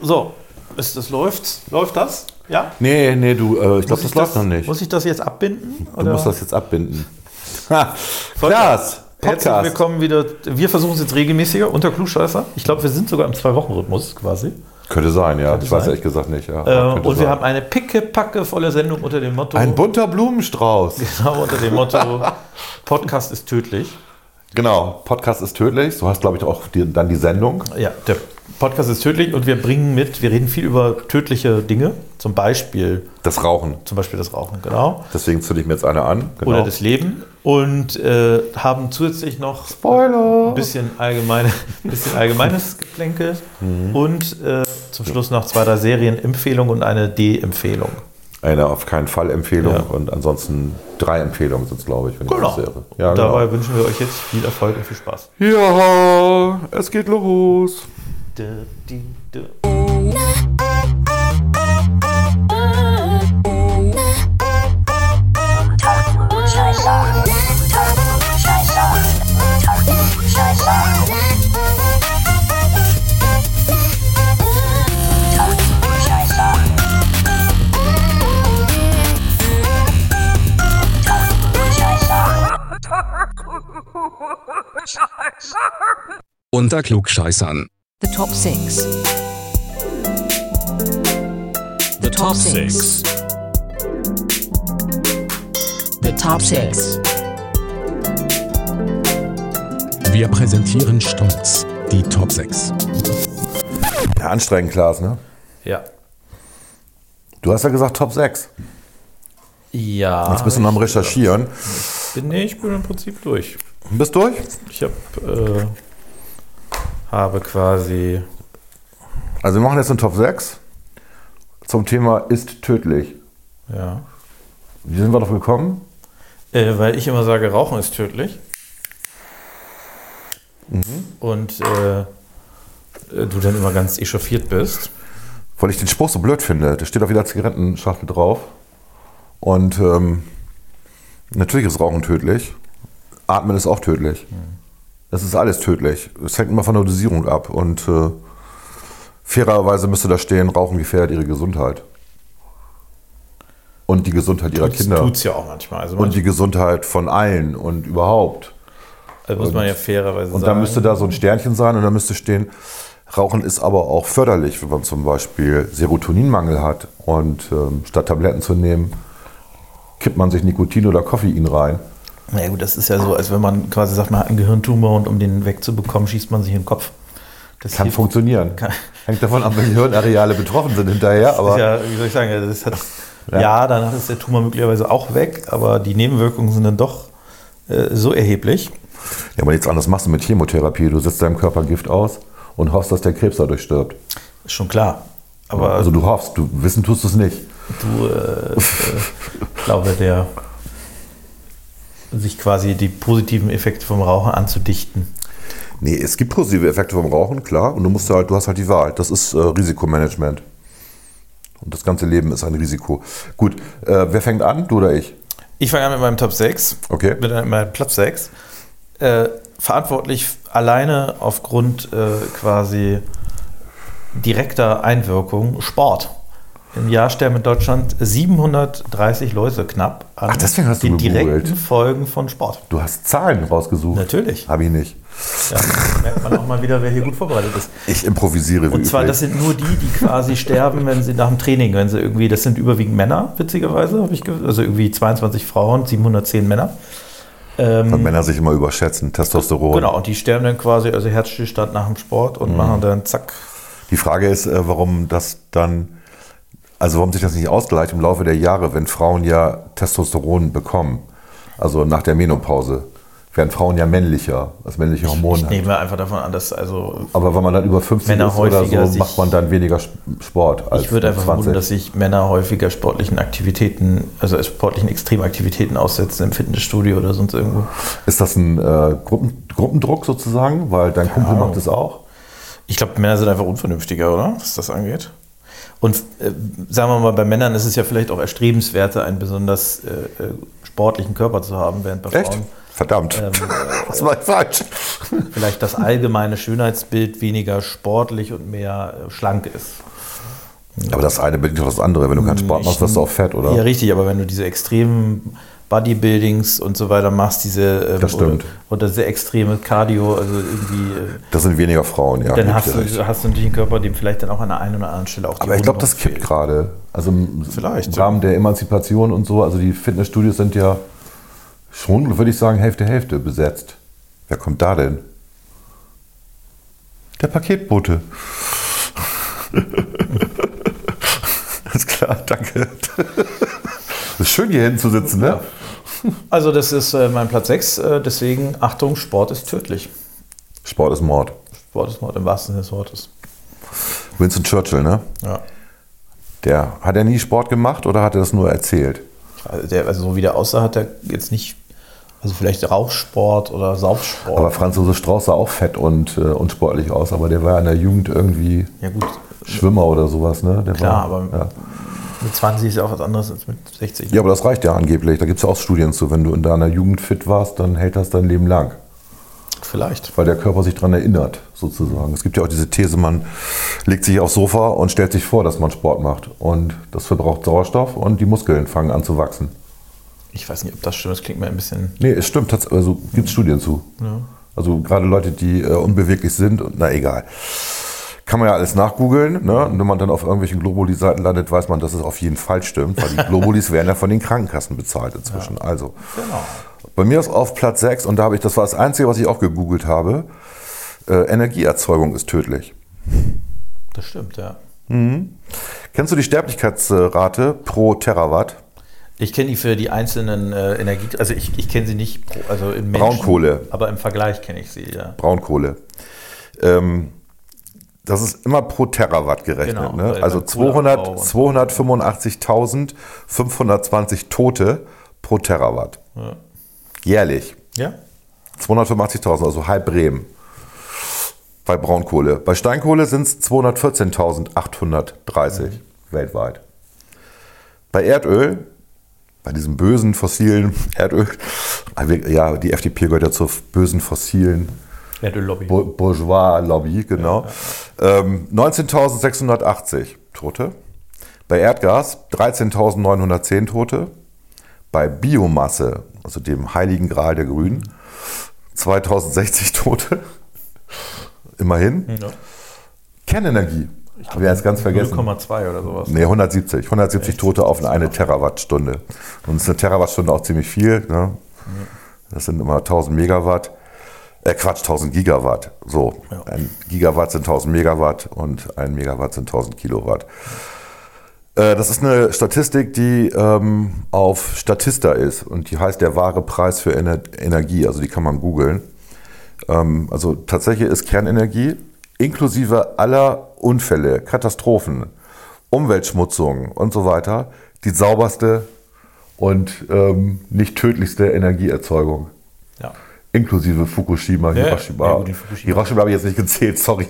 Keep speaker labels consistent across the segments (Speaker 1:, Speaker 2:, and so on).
Speaker 1: So, ist das läuft? Läuft das? Ja?
Speaker 2: Nee, nee, du, äh, ich glaube, das läuft noch nicht.
Speaker 1: Muss ich das jetzt abbinden?
Speaker 2: Du musst das jetzt abbinden. Klaas,
Speaker 1: Herzlich
Speaker 2: Podcast.
Speaker 1: willkommen wieder. Wir versuchen es jetzt regelmäßiger unter Klugscheißer. Ich glaube, wir sind sogar im Zwei-Wochen-Rhythmus quasi.
Speaker 2: Könnte sein, ja. ich weiß
Speaker 1: sein.
Speaker 2: ehrlich gesagt nicht. Ja.
Speaker 1: Äh,
Speaker 2: Könnte
Speaker 1: und wir
Speaker 2: sein.
Speaker 1: haben eine picke-packe volle Sendung unter dem Motto.
Speaker 2: ein bunter Blumenstrauß.
Speaker 1: genau unter dem Motto Podcast ist tödlich.
Speaker 2: Genau, Podcast ist tödlich. So heißt, glaube ich, auch die, dann die Sendung.
Speaker 1: Ja, der Podcast ist tödlich und wir bringen mit, wir reden viel über tödliche Dinge, zum Beispiel,
Speaker 2: Das Rauchen.
Speaker 1: zum Beispiel das Rauchen, genau.
Speaker 2: Deswegen zünde ich mir jetzt eine an. Genau.
Speaker 1: Oder das Leben und äh, haben zusätzlich noch
Speaker 2: Spoiler.
Speaker 1: ein bisschen, allgemeine, ein bisschen allgemeines Geplänkel
Speaker 2: Mhm.
Speaker 1: und äh, zum Schluss noch zwei, drei Serienempfehlungen und eine D-Empfehlung.
Speaker 2: Eine auf keinen Fall Empfehlung
Speaker 1: Ja.
Speaker 2: und ansonsten drei Empfehlungen sind es, glaube ich, wenn ich
Speaker 1: Genau.
Speaker 2: das sehe. Ja,
Speaker 1: und dabei
Speaker 2: genau.
Speaker 1: wünschen wir euch jetzt viel Erfolg und viel Spaß.
Speaker 2: ja, es geht los.
Speaker 1: Dö, di, dö.
Speaker 3: Unter Klugscheißern.
Speaker 4: The top six. The top six. The top six.
Speaker 3: Wir präsentieren stolz die Top 6.
Speaker 2: Ja, anstrengend, Klaas, ne?
Speaker 1: Ja.
Speaker 2: Du hast ja gesagt Top 6.
Speaker 1: Ja.
Speaker 2: Jetzt bist du noch am Recherchieren.
Speaker 1: Bin, nee, ich bin im Prinzip durch.
Speaker 2: Bist durch?
Speaker 1: Ich hab, äh, habe quasi.
Speaker 2: Also wir machen jetzt eine Top 6 zum Thema ist tödlich.
Speaker 1: Ja.
Speaker 2: Wie sind wir drauf gekommen?
Speaker 1: Äh, weil ich immer sage, Rauchen ist tödlich. Und äh, äh, du dann immer ganz echauffiert bist.
Speaker 2: Weil ich den Spruch so blöd finde. Da steht auf jeder Zigarettenschachtel drauf. Und ähm, natürlich ist Rauchen tödlich. Atmen ist auch tödlich. Es ist alles tödlich. Es hängt immer von der Dosierung ab. Und äh, fairerweise müsste da stehen, Rauchen gefährdet ihre Gesundheit. Und die Gesundheit ihrer
Speaker 1: Tut's,
Speaker 2: Kinder.
Speaker 1: tut's ja auch manchmal. Also,
Speaker 2: Und
Speaker 1: manchmal
Speaker 2: die Gesundheit von allen und überhaupt.
Speaker 1: also muss man ja fairerweise
Speaker 2: Und
Speaker 1: sagen.
Speaker 2: dann müsste da so ein Sternchen sein und dann müsste stehen, Rauchen ist aber auch förderlich, wenn man zum Beispiel Serotoninmangel hat und ähm, statt Tabletten zu nehmen, kippt man sich Nikotin oder Koffein rein.
Speaker 1: Na ja, gut, das ist ja so, als wenn man quasi sagt, man hat einen Gehirntumor und um den wegzubekommen, schießt man sich in den Kopf. Das
Speaker 2: Kann funktionieren.
Speaker 1: Kann-
Speaker 2: Hängt davon ab, welche Hirnareale betroffen sind hinterher, aber
Speaker 1: ist ja, wie soll ich sagen, das hat,
Speaker 2: Ja.
Speaker 1: ja. danach ist der Tumor möglicherweise auch weg, aber die Nebenwirkungen sind dann doch äh, so erheblich.
Speaker 2: ja, aber nichts anderes machst du mit Chemotherapie. Du setzt deinem Körper Gift aus und hoffst, dass der Krebs dadurch stirbt.
Speaker 1: Ist schon klar. Aber
Speaker 2: also du hoffst, du wissen tust du es nicht.
Speaker 1: du, äh, äh, ich glaube, der sich quasi die positiven Effekte vom Rauchen anzudichten.
Speaker 2: Nee, es gibt positive Effekte vom Rauchen, klar. Und du musst halt, du hast halt die Wahl. Das ist äh, Risikomanagement. Und das ganze Leben ist ein Risiko. Gut, äh, wer fängt an? Du oder ich?
Speaker 1: Ich fange an mit meinem Top 6.
Speaker 2: Okay.
Speaker 1: Mit meinem Platz 6. Äh, verantwortlich alleine aufgrund äh, quasi direkter Einwirkung Sport. Im Jahr sterben in Deutschland 730 Leute knapp
Speaker 2: Ach, deswegen hast du
Speaker 1: den
Speaker 2: gegoogelt.
Speaker 1: direkten Folgen von Sport.
Speaker 2: Du hast Zahlen rausgesucht.
Speaker 1: Natürlich.
Speaker 2: Habe ich nicht.
Speaker 1: Ja, merkt man auch mal wieder, wer hier gut vorbereitet ist.
Speaker 2: Ich improvisiere.
Speaker 1: Und zwar,
Speaker 2: üblich.
Speaker 1: das sind nur die, die quasi sterben, wenn sie nach dem Training, wenn sie irgendwie, das sind überwiegend Männer, witzigerweise, habe ich ge- also irgendwie 22 Frauen, 710 Männer. Ähm,
Speaker 2: Weil Männer sich immer überschätzen. Testosteron.
Speaker 1: Genau, und die sterben dann quasi, also Herzstillstand nach dem Sport und machen dann zack.
Speaker 2: Die Frage ist, äh, warum das dann, also warum sich das nicht ausgleicht im Laufe der Jahre, wenn Frauen ja Testosteron bekommen. Also nach der Menopause werden Frauen ja männlicher, das männliche Hormon
Speaker 1: Ich
Speaker 2: hat.
Speaker 1: nehme einfach davon an, dass also
Speaker 2: Aber wenn man dann über 50
Speaker 1: Männer
Speaker 2: ist oder so,
Speaker 1: sich-
Speaker 2: macht man dann weniger Sp- Sport als
Speaker 1: ich würde einfach
Speaker 2: 20.
Speaker 1: vermuten, dass sich Männer häufiger sportlichen Aktivitäten, also sportlichen Extremaktivitäten aussetzen im Fitnessstudio oder sonst irgendwo.
Speaker 2: Ist das ein äh, Gruppen, Gruppendruck sozusagen? Weil dein Kumpel
Speaker 1: Ahnung.
Speaker 2: macht es auch.
Speaker 1: Ich glaube, Männer sind einfach unvernünftiger, oder? Was das angeht. Und äh, sagen wir mal, bei Männern ist es ja vielleicht auch erstrebenswerter, einen besonders äh, äh, sportlichen Körper zu haben, während bei
Speaker 2: Echt?
Speaker 1: Frauen.
Speaker 2: Verdammt. Was war ich falsch?
Speaker 1: vielleicht das allgemeine Schönheitsbild weniger sportlich und mehr äh, schlank ist.
Speaker 2: Aber das eine bedingt doch das andere. Wenn du keinen Sport machst, wirst du auch fett, oder?
Speaker 1: Ja, richtig, aber wenn du diese extremen Bodybuildings und so weiter machst, diese ähm,
Speaker 2: Das stimmt.
Speaker 1: Oder, oder sehr extreme Cardio, also irgendwie, äh,
Speaker 2: Das sind weniger Frauen, ja.
Speaker 1: dann hast
Speaker 2: recht.
Speaker 1: du, hast du natürlich einen Körper, dem vielleicht dann auch an der einen oder anderen Stelle auch
Speaker 2: Aber ich glaube, das kippt
Speaker 1: fehlt.
Speaker 2: gerade. Also im
Speaker 1: Vielleicht,
Speaker 2: im
Speaker 1: ja.
Speaker 2: Rahmen der Emanzipation und so. Also die Fitnessstudios sind ja schon, würde ich sagen, Hälfte, Hälfte besetzt. Wer kommt da denn? Der Paketbote. Alles klar, danke. Es ist schön, hier hinten zu sitzen, ne?
Speaker 1: Also das ist äh, mein Platz 6, äh, deswegen Achtung, Sport ist tödlich.
Speaker 2: Sport ist Mord.
Speaker 1: Sport ist Mord im wahrsten Sinne des Wortes.
Speaker 2: Winston Churchill, ne?
Speaker 1: Ja.
Speaker 2: Der, hat er nie Sport gemacht oder hat er das nur erzählt?
Speaker 1: Also, der, also so wie der aussah, hat er jetzt nicht, also vielleicht Rauchsport oder Saufsport.
Speaker 2: Aber Franz Josef Strauß sah auch fett und äh, unsportlich aus, aber der war in der Jugend irgendwie
Speaker 1: ja gut,
Speaker 2: Schwimmer oder sowas, ne? Der
Speaker 1: klar,
Speaker 2: war,
Speaker 1: aber
Speaker 2: ja.
Speaker 1: Mit 20 ist ja auch was anderes als mit 60.
Speaker 2: ja, aber das reicht ja angeblich. Da gibt es ja auch Studien zu. Wenn du in deiner Jugend fit warst, dann hält das dein Leben lang.
Speaker 1: Vielleicht.
Speaker 2: Weil der Körper sich daran erinnert, sozusagen. Es gibt ja auch diese These, man legt sich aufs Sofa und stellt sich vor, dass man Sport macht. Und das verbraucht Sauerstoff und die Muskeln fangen an zu wachsen.
Speaker 1: Ich weiß nicht, ob das stimmt, das klingt mir ein bisschen.
Speaker 2: Nee, es stimmt. Also gibt es Studien zu. Also gerade Leute, die äh, unbeweglich sind, und na egal. Kann man ja alles nachgoogeln. Ne? Und wenn man dann auf irgendwelchen Globuli-Seiten landet, weiß man, dass es auf jeden Fall stimmt, weil die Globulis werden ja von den Krankenkassen bezahlt inzwischen. Also
Speaker 1: Genau.
Speaker 2: bei mir ist auf Platz 6, und da habe ich, das war das Einzige, was ich auch gegoogelt habe, äh, Energieerzeugung ist tödlich.
Speaker 1: Das stimmt, ja.
Speaker 2: Kennst du die Sterblichkeitsrate pro Terawatt?
Speaker 1: Ich kenne die für die einzelnen äh, Energie, also ich, ich kenne sie nicht, pro- also im Menschen,
Speaker 2: Braunkohle.
Speaker 1: aber im Vergleich kenne ich sie, ja.
Speaker 2: Braunkohle. Ähm, das ist immer pro Terawatt gerechnet.
Speaker 1: Genau,
Speaker 2: ne? Also
Speaker 1: beim Kohleabbau
Speaker 2: 200,
Speaker 1: und-
Speaker 2: 285.520 Tote pro Terawatt.
Speaker 1: Ja.
Speaker 2: Jährlich.
Speaker 1: Ja?
Speaker 2: 285.000, also halb Bremen. Bei Braunkohle. Bei Steinkohle sind es 214.830 weltweit. Bei Erdöl, bei diesem bösen fossilen Erdöl, ja, die FDP gehört ja zur bösen fossilen
Speaker 1: Erdöllobby.
Speaker 2: Bour- Bourgeois-Lobby, genau. Ähm, 19.680 Tote. Bei Erdgas 13.910 Tote. Bei Biomasse, also dem heiligen Gral der Grünen, 2060 Tote. Immerhin.
Speaker 1: Ja.
Speaker 2: Kernenergie. Haben wir jetzt ganz vergessen.
Speaker 1: 0,2 oder sowas.
Speaker 2: Nee, 170. 170 Tote auf eine Terawattstunde. Und ist eine Terawattstunde auch ziemlich viel. Ne? Das sind immer 1000 Megawatt. Äh, Quatsch, 1000 Gigawatt. So,
Speaker 1: Ja.
Speaker 2: ein Gigawatt sind 1000 Megawatt und ein Megawatt sind 1000 Kilowatt. Äh, Das ist eine Statistik, die ähm, auf Statista ist und die heißt der wahre Preis für Ener Energie. Also die kann man googeln. Ähm, also tatsächlich ist Kernenergie inklusive aller Unfälle, Katastrophen, Umweltschmutzung und so weiter die sauberste und ähm, nicht tödlichste Energieerzeugung.
Speaker 1: Ja.
Speaker 2: Inklusive Fukushima,
Speaker 1: Ja,
Speaker 2: Hiroshima.
Speaker 1: ja, gut, Fukushima.
Speaker 2: Hiroshima habe ich jetzt nicht gezählt, sorry.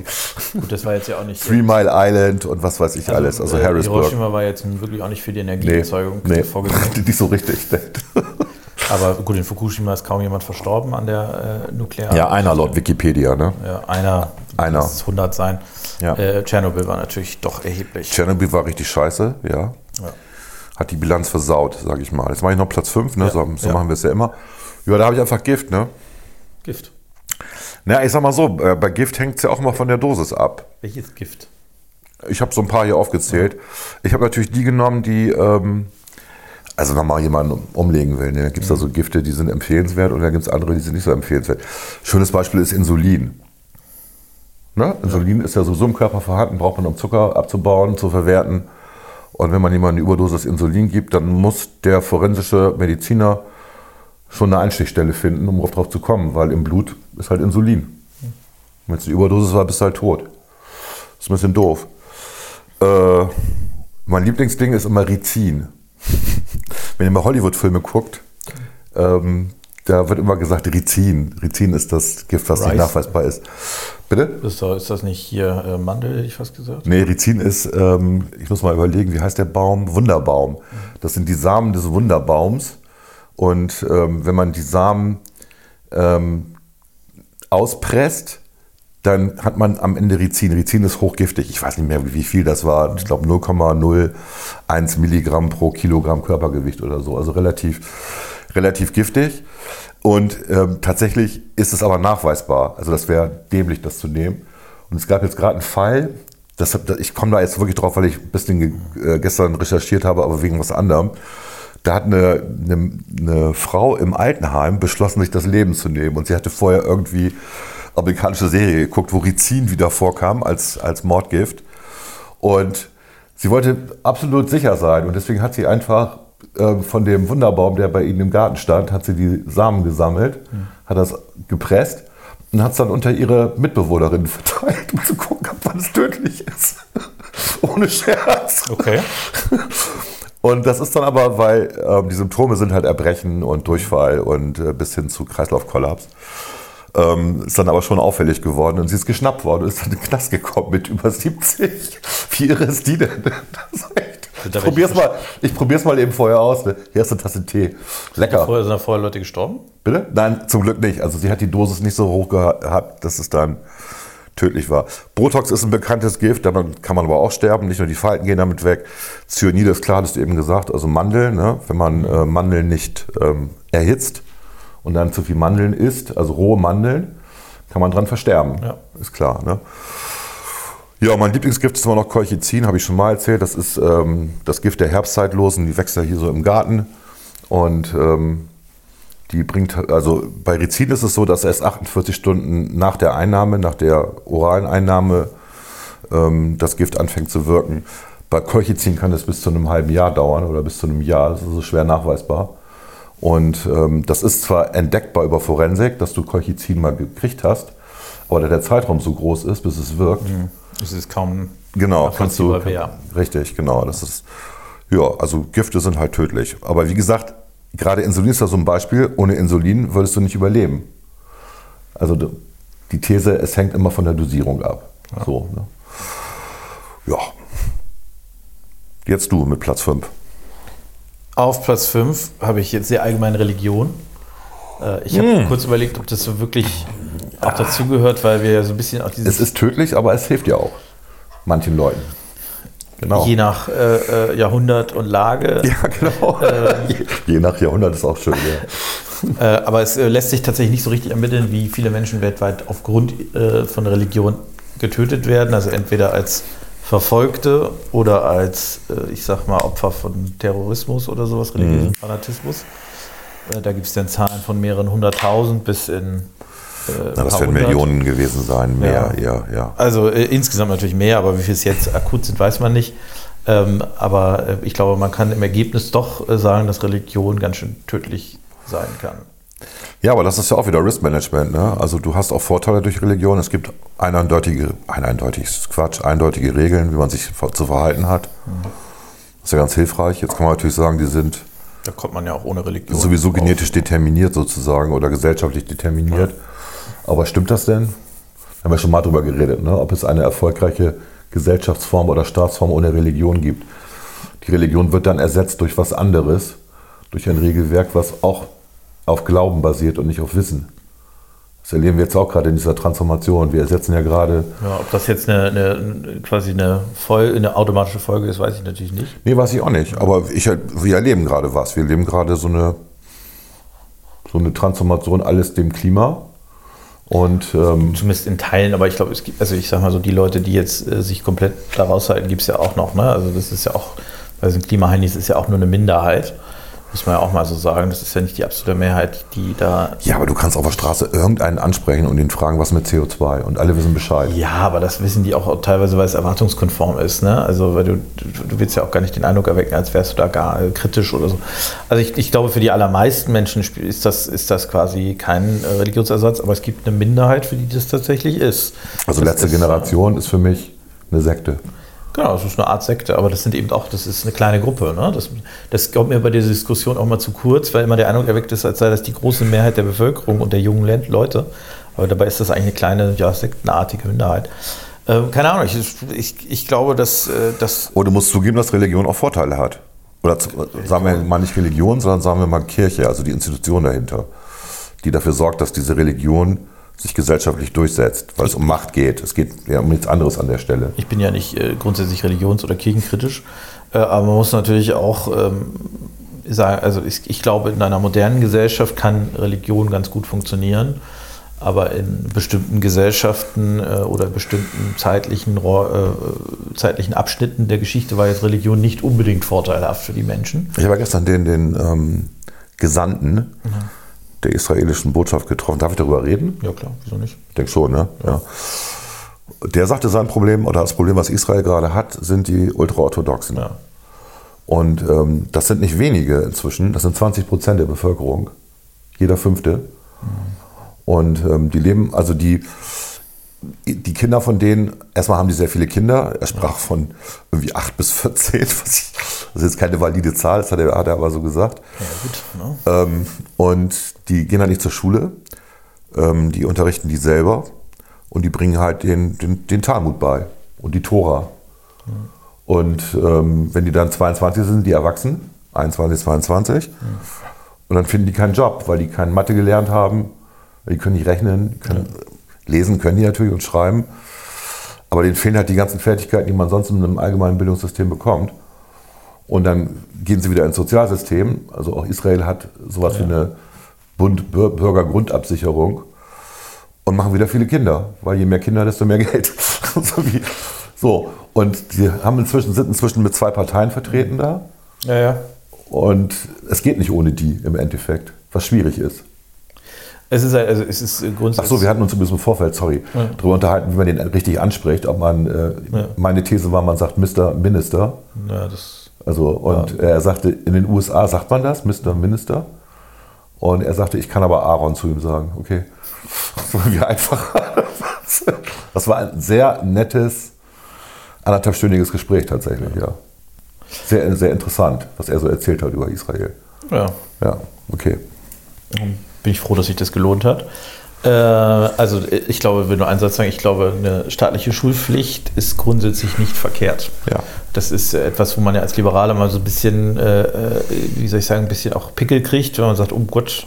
Speaker 1: Gut, das war jetzt ja auch nicht.
Speaker 2: Three Mile Island und was weiß ich alles, also
Speaker 1: äh,
Speaker 2: Harrisburg.
Speaker 1: Hiroshima war jetzt wirklich auch nicht für die
Speaker 2: Nee,
Speaker 1: Energieerzeugung
Speaker 2: nee.
Speaker 1: vorgesehen.
Speaker 2: nicht so richtig.
Speaker 1: Aber gut, in Fukushima ist kaum jemand verstorben an der äh, Nuklear.
Speaker 2: Ja, einer laut Wikipedia, ne?
Speaker 1: Ja, einer.
Speaker 2: Einer.
Speaker 1: Es 100 sein.
Speaker 2: Ja.
Speaker 1: Äh, Tschernobyl war natürlich doch erheblich.
Speaker 2: Tschernobyl war richtig scheiße, ja.
Speaker 1: Ja.
Speaker 2: Hat die Bilanz versaut, sage ich mal. Jetzt mache ich noch Platz 5, ne?
Speaker 1: Ja,
Speaker 2: so, so machen wir es ja immer. Ja, da habe ich einfach Gift, ne?
Speaker 1: Gift.
Speaker 2: Na, ich sag mal so, äh, bei Gift hängt es ja auch immer von der Dosis ab.
Speaker 1: Welches Gift?
Speaker 2: Ich habe so ein paar hier aufgezählt. Ich habe natürlich die genommen, die, ähm, also nochmal jemanden umlegen will. Ne? Da gibt es da so Gifte, die sind empfehlenswert und dann gibt es andere, die sind nicht so empfehlenswert. Schönes Beispiel ist Insulin. Ne? Insulin ist ja sowieso im Körper vorhanden, braucht man, um Zucker abzubauen, zu verwerten. Und wenn man jemandem eine Überdosis Insulin gibt, dann muss der forensische Mediziner schon eine Einstichstelle finden, um darauf zu kommen, weil im Blut ist halt Insulin. Wenn es eine Überdosis war, bist du halt tot. Das ist ein bisschen doof. Äh, mein Lieblingsding ist immer Rizin. Wenn ihr mal Hollywood-Filme guckt, ähm, da wird immer gesagt Rizin. Rizin ist das Gift, was nicht
Speaker 1: Rice.
Speaker 2: nachweisbar ist. Bitte?
Speaker 1: Ist das nicht hier äh, Mandel, hätte ich fast gesagt?
Speaker 2: Nee, Rizin ist, ähm, ich muss mal überlegen, wie heißt der Baum? Wunderbaum. Das sind die Samen des Wunderbaums. Und ähm, wenn man die Samen ähm, auspresst, dann hat man am Ende Rizin. Rizin ist hochgiftig. Ich weiß nicht mehr, wie viel das war. Ich glaube 0,01 Milligramm pro Kilogramm Körpergewicht oder so. Also relativ, relativ giftig. Und ähm, tatsächlich ist es aber nachweisbar. Also das wäre dämlich, das zu nehmen. Und es gab jetzt gerade einen Fall, das, ich komme da jetzt wirklich drauf, weil ich ein bisschen äh, gestern recherchiert habe, aber wegen was anderem. Da hat eine, eine, eine Frau im Altenheim beschlossen, sich das Leben zu nehmen. Und sie hatte vorher irgendwie amerikanische Serie geguckt, wo Rizin wieder vorkam als, als Mordgift. Und sie wollte absolut sicher sein. Und deswegen hat sie einfach äh, von dem Wunderbaum, der bei ihnen im Garten stand, hat sie die Samen gesammelt, hat das gepresst und hat es dann unter ihre Mitbewohnerinnen verteilt, um zu gucken, ob es tödlich ist. Ohne Scherz.
Speaker 1: Okay.
Speaker 2: Und das ist dann aber, weil ähm, die Symptome sind halt Erbrechen und Durchfall und äh, bis hin zu Kreislaufkollaps. Ähm, ist dann aber schon auffällig geworden und sie ist geschnappt worden und ist dann in den Knast gekommen mit über 70. Wie irre ist die denn? Das echt.
Speaker 1: Sind da
Speaker 2: Ich probier's, mal, ich probier's mal eben vorher aus. Ne? Hier ist eine Tasse Tee. Lecker.
Speaker 1: Vorher sind da vorher Leute gestorben?
Speaker 2: Bitte? Nein, zum Glück nicht. Also sie hat die Dosis nicht so hoch gehabt, dass es dann tödlich war. Botox ist ein bekanntes Gift, damit kann man aber auch sterben. Nicht nur die Falten gehen damit weg. Cyanid ist klar, hast du eben gesagt, also Mandeln. Ne? Wenn man äh, Mandeln nicht ähm, erhitzt und dann zu viel Mandeln isst, also rohe Mandeln, kann man dran versterben.
Speaker 1: Ja.
Speaker 2: Ist klar. Ne? Ja, mein Lieblingsgift ist immer noch Colchicin, habe ich schon mal erzählt. Das ist ähm, das Gift der Herbstzeitlosen, die wächst ja hier so im Garten. Und ähm, die bringt, also bei Rizin ist es so, dass erst 48 Stunden nach der Einnahme, nach der oralen Einnahme, ähm, das Gift anfängt zu wirken. Bei Colchicin kann es bis zu einem halben Jahr dauern oder bis zu einem Jahr. Das ist so schwer nachweisbar. Und ähm, das ist zwar entdeckbar über Forensik, dass du Colchicin mal gekriegt hast, aber da der Zeitraum so groß ist, bis es wirkt,
Speaker 1: Das ist kaum
Speaker 2: Genau, kannst du.
Speaker 1: wer.
Speaker 2: Richtig, genau. Das ist, ja, also Gifte sind halt tödlich. Aber wie gesagt, gerade Insulin ist da so ein Beispiel. Ohne Insulin würdest du nicht überleben. Also die These, es hängt immer von der Dosierung ab. So, ne? Ja. Jetzt du mit Platz 5.
Speaker 1: Auf Platz 5 habe ich jetzt sehr allgemein Religion. Äh, Ich
Speaker 2: Hm.
Speaker 1: habe kurz überlegt, ob das so wirklich auch dazugehört, weil wir ja so ein bisschen auch
Speaker 2: Es
Speaker 1: dieses,
Speaker 2: ist tödlich, aber es hilft ja auch manchen Leuten. Genau.
Speaker 1: je nach äh, äh, Jahrhundert und Lage,
Speaker 2: ja, genau. je, je nach Jahrhundert ist auch schön. Ja.
Speaker 1: äh, aber es äh, lässt sich tatsächlich nicht so richtig ermitteln, wie viele Menschen weltweit aufgrund von Religion getötet werden. Also entweder als Verfolgte oder als, ich sag mal, Opfer von Terrorismus oder sowas, religiösen Fanatismus. Äh, da gibt es dann Zahlen von mehreren hunderttausend bis in
Speaker 2: Na,
Speaker 1: ein
Speaker 2: das werden. Millionen gewesen sein, mehr,
Speaker 1: Ja.
Speaker 2: ja, ja.
Speaker 1: Also äh, insgesamt natürlich mehr, aber wie viel es jetzt akut sind, weiß man nicht. Ähm, aber äh, ich glaube, man kann im Ergebnis doch äh, sagen, dass Religion ganz schön tödlich sein kann.
Speaker 2: Ja, aber das ist ja auch wieder Risk Management. Ne? Also du hast auch Vorteile durch Religion. Es gibt eindeutige, ein eindeutiges Quatsch, eindeutige Regeln, wie man sich zu verhalten hat. Das ist ja ganz hilfreich. Jetzt kann man natürlich sagen, die sind
Speaker 1: Da kommt man ja auch ohne Religion.
Speaker 2: sowieso genetisch determiniert sozusagen oder gesellschaftlich determiniert. Aber stimmt das denn? Haben wir schon mal drüber geredet, ne? ob es eine erfolgreiche Gesellschaftsform oder Staatsform ohne Religion gibt. Die Religion wird dann ersetzt durch was anderes, durch ein Regelwerk, was auch auf Glauben basiert und nicht auf Wissen. Das erleben wir jetzt auch gerade in dieser Transformation. Wir ersetzen ja gerade,
Speaker 1: Ja, ob das jetzt eine, eine quasi eine, Folge, eine automatische Folge ist, weiß ich natürlich nicht.
Speaker 2: nee, weiß ich auch nicht, aber ich, wir erleben gerade was. Wir erleben gerade so eine, so eine Transformation, alles dem Klima. Und ähm,
Speaker 1: Zumindest in Teilen, aber ich glaube, es gibt, also ich sag mal so, die Leute, die jetzt äh, sich komplett da raushalten, gibt es ja auch noch. Ne? Also das ist ja auch, diesen Klimaheinis ist ja auch nur eine Minderheit. Muss man ja auch mal so sagen. Das ist ja nicht die absolute Mehrheit, die da
Speaker 2: Ja, aber du kannst auf der Straße irgendeinen ansprechen und ihn fragen, was mit CO2 und alle wissen Bescheid.
Speaker 1: Ja, aber das wissen die auch teilweise, weil es erwartungskonform ist. Ne? Also, weil du, du, willst ja auch gar nicht den Eindruck erwecken, als wärst du da gar äh, kritisch oder so. Also, ich, ich glaube, für die allermeisten Menschen ist das, ist das quasi kein äh, Religionsersatz, aber es gibt eine Minderheit, für die das tatsächlich ist.
Speaker 2: Also
Speaker 1: Das
Speaker 2: letzte
Speaker 1: ist,
Speaker 2: Generation ist für mich eine Sekte.
Speaker 1: Genau, das ist eine Art Sekte, aber das sind eben auch, das ist eine kleine Gruppe. Ne? Das, das kommt mir bei dieser Diskussion auch mal zu kurz, weil immer der Eindruck erweckt ist, als sei das die große Mehrheit der Bevölkerung und der jungen Le- Leute. Aber dabei ist das eigentlich eine kleine, ja, sektenartige Minderheit. Ähm, keine Ahnung, ich, ich, ich glaube, dass, äh, dass
Speaker 2: Und du musst zugeben, dass Religion auch Vorteile hat. Oder zu, sagen wir mal nicht Religion, sondern sagen wir mal Kirche, also die Institution dahinter. die dafür sorgt, dass diese Religion sich gesellschaftlich durchsetzt, weil es um Macht geht. Es geht ja um nichts anderes an der Stelle.
Speaker 1: Ich bin ja nicht äh, grundsätzlich religions- oder kirchenkritisch, äh, aber man muss natürlich auch ähm, sagen, also ich, ich glaube, in einer modernen Gesellschaft kann Religion ganz gut funktionieren, aber in bestimmten Gesellschaften äh, oder bestimmten zeitlichen, Ro- äh, zeitlichen Abschnitten der Geschichte war jetzt Religion nicht unbedingt vorteilhaft für die Menschen.
Speaker 2: Ich habe gestern den, den ähm, Gesandten der israelischen Botschaft getroffen. Darf ich darüber reden?
Speaker 1: Ja klar, wieso nicht?
Speaker 2: Ich denke schon, ne? Ja. Der sagte, sein Problem oder das Problem, was Israel gerade hat, sind die Ultraorthodoxen.
Speaker 1: Ja.
Speaker 2: Und ähm, das sind nicht wenige inzwischen, das sind 20 Prozent der Bevölkerung, jeder fünfte. Und ähm, die leben, also die, die Kinder von denen, erstmal haben die sehr viele Kinder. Er sprach von irgendwie 8 bis 14, was ich, das ist jetzt keine valide Zahl, das hat er, hat er aber so gesagt.
Speaker 1: Ja gut. Ne?
Speaker 2: Ähm, und die gehen halt nicht zur Schule, ähm, die unterrichten die selber und die bringen halt den, den, den Talmud bei und die Tora. Und ähm, wenn die dann 22 sind, die erwachsen, 21, 22, und dann finden die keinen Job, weil die keine Mathe gelernt haben, weil die können nicht rechnen, können, lesen können die natürlich und schreiben, aber denen fehlen halt die ganzen Fertigkeiten, die man sonst in einem allgemeinen Bildungssystem bekommt. Und dann gehen sie wieder ins Sozialsystem. Also auch Israel hat sowas wie eine Bund Bür- Bürgergrundabsicherung und machen wieder viele Kinder, weil je mehr Kinder, desto mehr Geld. so. Und die haben inzwischen, sind inzwischen mit zwei Parteien vertreten da.
Speaker 1: Ja, ja.
Speaker 2: Und es geht nicht ohne die im Endeffekt, was schwierig ist.
Speaker 1: Es ist, also es ist
Speaker 2: Ach
Speaker 1: grundsätzlich.
Speaker 2: so, wir hatten uns übrigens im Vorfeld, sorry, darüber unterhalten, wie man den richtig anspricht. Ob man, äh,
Speaker 1: Ja.
Speaker 2: meine These war, man sagt Mr. Minister.
Speaker 1: ja, das,
Speaker 2: Also, und er sagte, in den USA sagt man das, Mr. Minister. Und er sagte, ich kann aber Aaron zu ihm sagen. Okay. War wie einfach. Das war ein sehr nettes, anderthalbstündiges Gespräch tatsächlich, ja. Sehr, sehr interessant, was er so erzählt hat über Israel.
Speaker 1: ja.
Speaker 2: Ja, okay.
Speaker 1: Bin ich froh, dass sich das gelohnt hat. Äh, also ich glaube, wenn du einen Satz sagen, ich glaube, eine staatliche Schulpflicht ist grundsätzlich nicht verkehrt.
Speaker 2: Ja.
Speaker 1: Das ist etwas, wo man ja als Liberaler mal so ein bisschen, äh, äh, wie soll ich sagen, ein bisschen auch Pickel kriegt, wenn man sagt, oh Gott,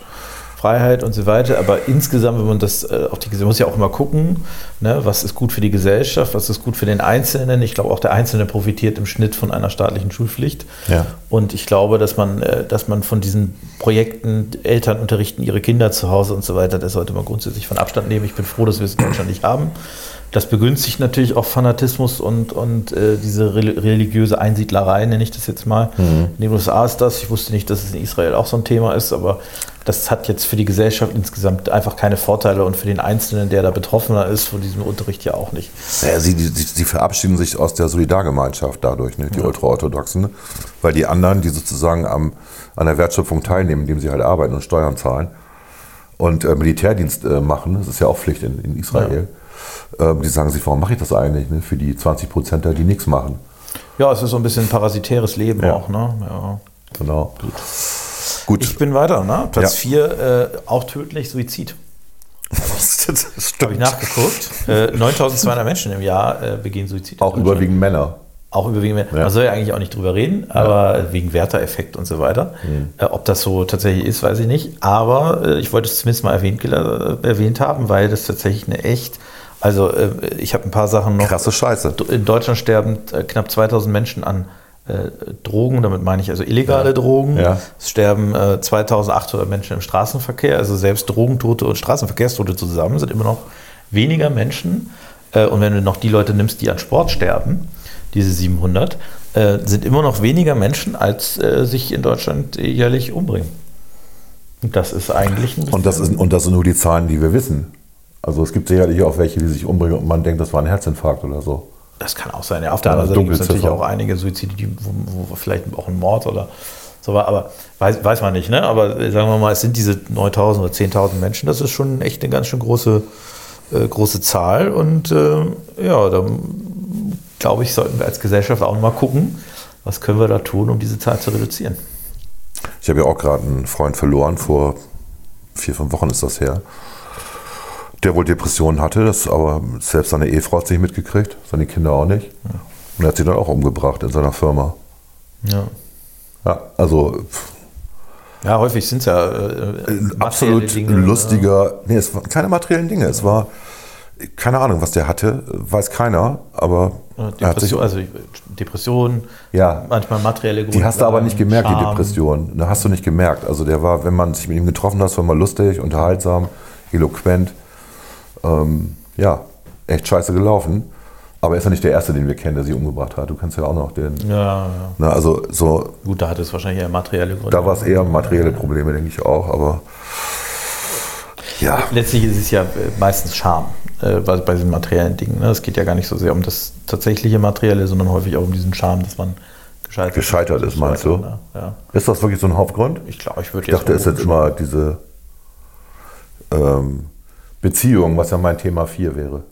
Speaker 1: Freiheit und so weiter. Aber insgesamt, wenn man das äh, auf die man muss ja auch immer gucken, ne, was ist gut für die Gesellschaft, was ist gut für den Einzelnen. Ich glaube, auch der Einzelne profitiert im Schnitt von einer staatlichen Schulpflicht.
Speaker 2: Ja.
Speaker 1: Und ich glaube, dass man, äh, dass man von diesen Projekten, Eltern unterrichten ihre Kinder zu Hause und so weiter, das sollte man grundsätzlich von Abstand nehmen. Ich bin froh, dass wir es in Deutschland nicht haben. Das begünstigt natürlich auch Fanatismus und, und äh, diese reli- religiöse Einsiedlerei, nenne ich das jetzt mal. In den USA ist das. Ich wusste nicht, dass es in Israel auch so ein Thema ist, aber das hat jetzt für die Gesellschaft insgesamt einfach keine Vorteile und für den Einzelnen, der da betroffener ist, von diesem Unterricht ja auch nicht.
Speaker 2: Naja, sie, sie, sie verabschieden sich aus der Solidargemeinschaft dadurch, ne, die Ultraorthodoxen, weil die anderen, die sozusagen am, an der Wertschöpfung teilnehmen, indem sie halt arbeiten und Steuern zahlen und äh, Militärdienst äh, machen, das ist ja auch Pflicht in, in Israel, ähm, die sagen sich, warum mache ich das eigentlich ne, für die 20 Prozent, die nichts machen.
Speaker 1: Ja, es ist so ein bisschen parasitäres Leben
Speaker 2: Ja.
Speaker 1: auch, ne? Ja.
Speaker 2: Genau. Gut.
Speaker 1: Ich bin weiter, ne? Platz
Speaker 2: Ja.
Speaker 1: 4, äh, auch tödlich, Suizid.
Speaker 2: das
Speaker 1: Habe ich
Speaker 2: stimmt.
Speaker 1: nachgeguckt. Äh, 9200 Menschen im Jahr äh, begehen Suizid.
Speaker 2: Auch
Speaker 1: Deutschland.
Speaker 2: überwiegend Männer.
Speaker 1: Auch überwiegend.
Speaker 2: Ja.
Speaker 1: Man soll ja eigentlich auch nicht drüber reden, aber wegen Werter-Effekt und so weiter.
Speaker 2: Mhm.
Speaker 1: Äh, ob das so tatsächlich ist, weiß ich nicht. Aber äh, ich wollte es zumindest mal erwähnt, gela- erwähnt haben, weil das tatsächlich eine echt. Also, äh, ich habe ein paar Sachen noch.
Speaker 2: Krasse Scheiße.
Speaker 1: In Deutschland sterben äh, knapp 2000 Menschen an äh, Drogen, damit meine ich also illegale Drogen.
Speaker 2: Ja.
Speaker 1: Es sterben äh, 2800 Menschen im Straßenverkehr, also selbst Drogentote und Straßenverkehrstote zusammen sind immer noch weniger Menschen. Äh, und wenn du noch die Leute nimmst, die an Sport sterben, diese 700, äh, sind immer noch weniger Menschen, als äh, sich in Deutschland jährlich umbringen. Und das ist eigentlich ein
Speaker 2: Und das, ist, und das sind nur die Zahlen, die wir wissen. Also es gibt sicherlich auch welche, die sich umbringen und man denkt, das war ein Herzinfarkt oder so.
Speaker 1: Das kann auch sein. Ja, auf der anderen Seite gibt es natürlich auch einige Suizide, die, wo, wo vielleicht auch ein Mord oder so war. Aber weiß, weiß man nicht. Ne? Aber äh, sagen wir mal, es sind diese 9.000 oder 10.000 Menschen. Das ist schon echt eine ganz schön große, äh, große Zahl. Und äh, ja, da glaube ich, sollten wir als Gesellschaft auch mal gucken, was können wir da tun, um diese Zahl zu reduzieren.
Speaker 2: Ich habe ja auch gerade einen Freund verloren, vor vier, fünf Wochen ist das her. Der wohl Depressionen hatte, das aber selbst seine Ehefrau hat sich mitgekriegt, seine Kinder auch nicht. Und er hat sie dann auch umgebracht in seiner Firma.
Speaker 1: Ja.
Speaker 2: Ja, also pff,
Speaker 1: Ja, häufig sind es ja äh,
Speaker 2: absolut
Speaker 1: Dinge, ne?
Speaker 2: lustiger. Nee, es waren keine materiellen Dinge. Es war keine Ahnung, was der hatte, weiß keiner, aber
Speaker 1: Ja,
Speaker 2: er hat sich,
Speaker 1: Depression, also Depression,
Speaker 2: Ja.
Speaker 1: manchmal materielle
Speaker 2: die hast du aber nicht gemerkt, die
Speaker 1: Scham.
Speaker 2: Depression. Da hast du nicht gemerkt. Also der war, wenn man sich mit ihm getroffen hat, war mal lustig, unterhaltsam, eloquent. Ähm, ja, echt scheiße gelaufen. Aber er ist ja nicht der Erste, den wir kennen, der sie umgebracht hat. Du kennst ja auch noch den.
Speaker 1: Ja, ja.
Speaker 2: Na, also so,
Speaker 1: Gut, da hat es wahrscheinlich eher materielle Gründe.
Speaker 2: da war es eher materielle Probleme, denke ich auch. Aber ja,
Speaker 1: Letztlich ist es ja äh, meistens Scham äh, bei, diesen materiellen Dingen. Ne? Es geht ja gar nicht so sehr um das tatsächliche Materielle, sondern häufig auch um diesen Scham, dass man gescheitert,
Speaker 2: Gescheitert ist, meinst du?
Speaker 1: Ne? Ja.
Speaker 2: ist das wirklich so ein Hauptgrund?
Speaker 1: Ich glaube, ich würde
Speaker 2: Ich dachte, es ist jetzt immer diese ähm, Beziehung, was ja mein Thema 4 wäre.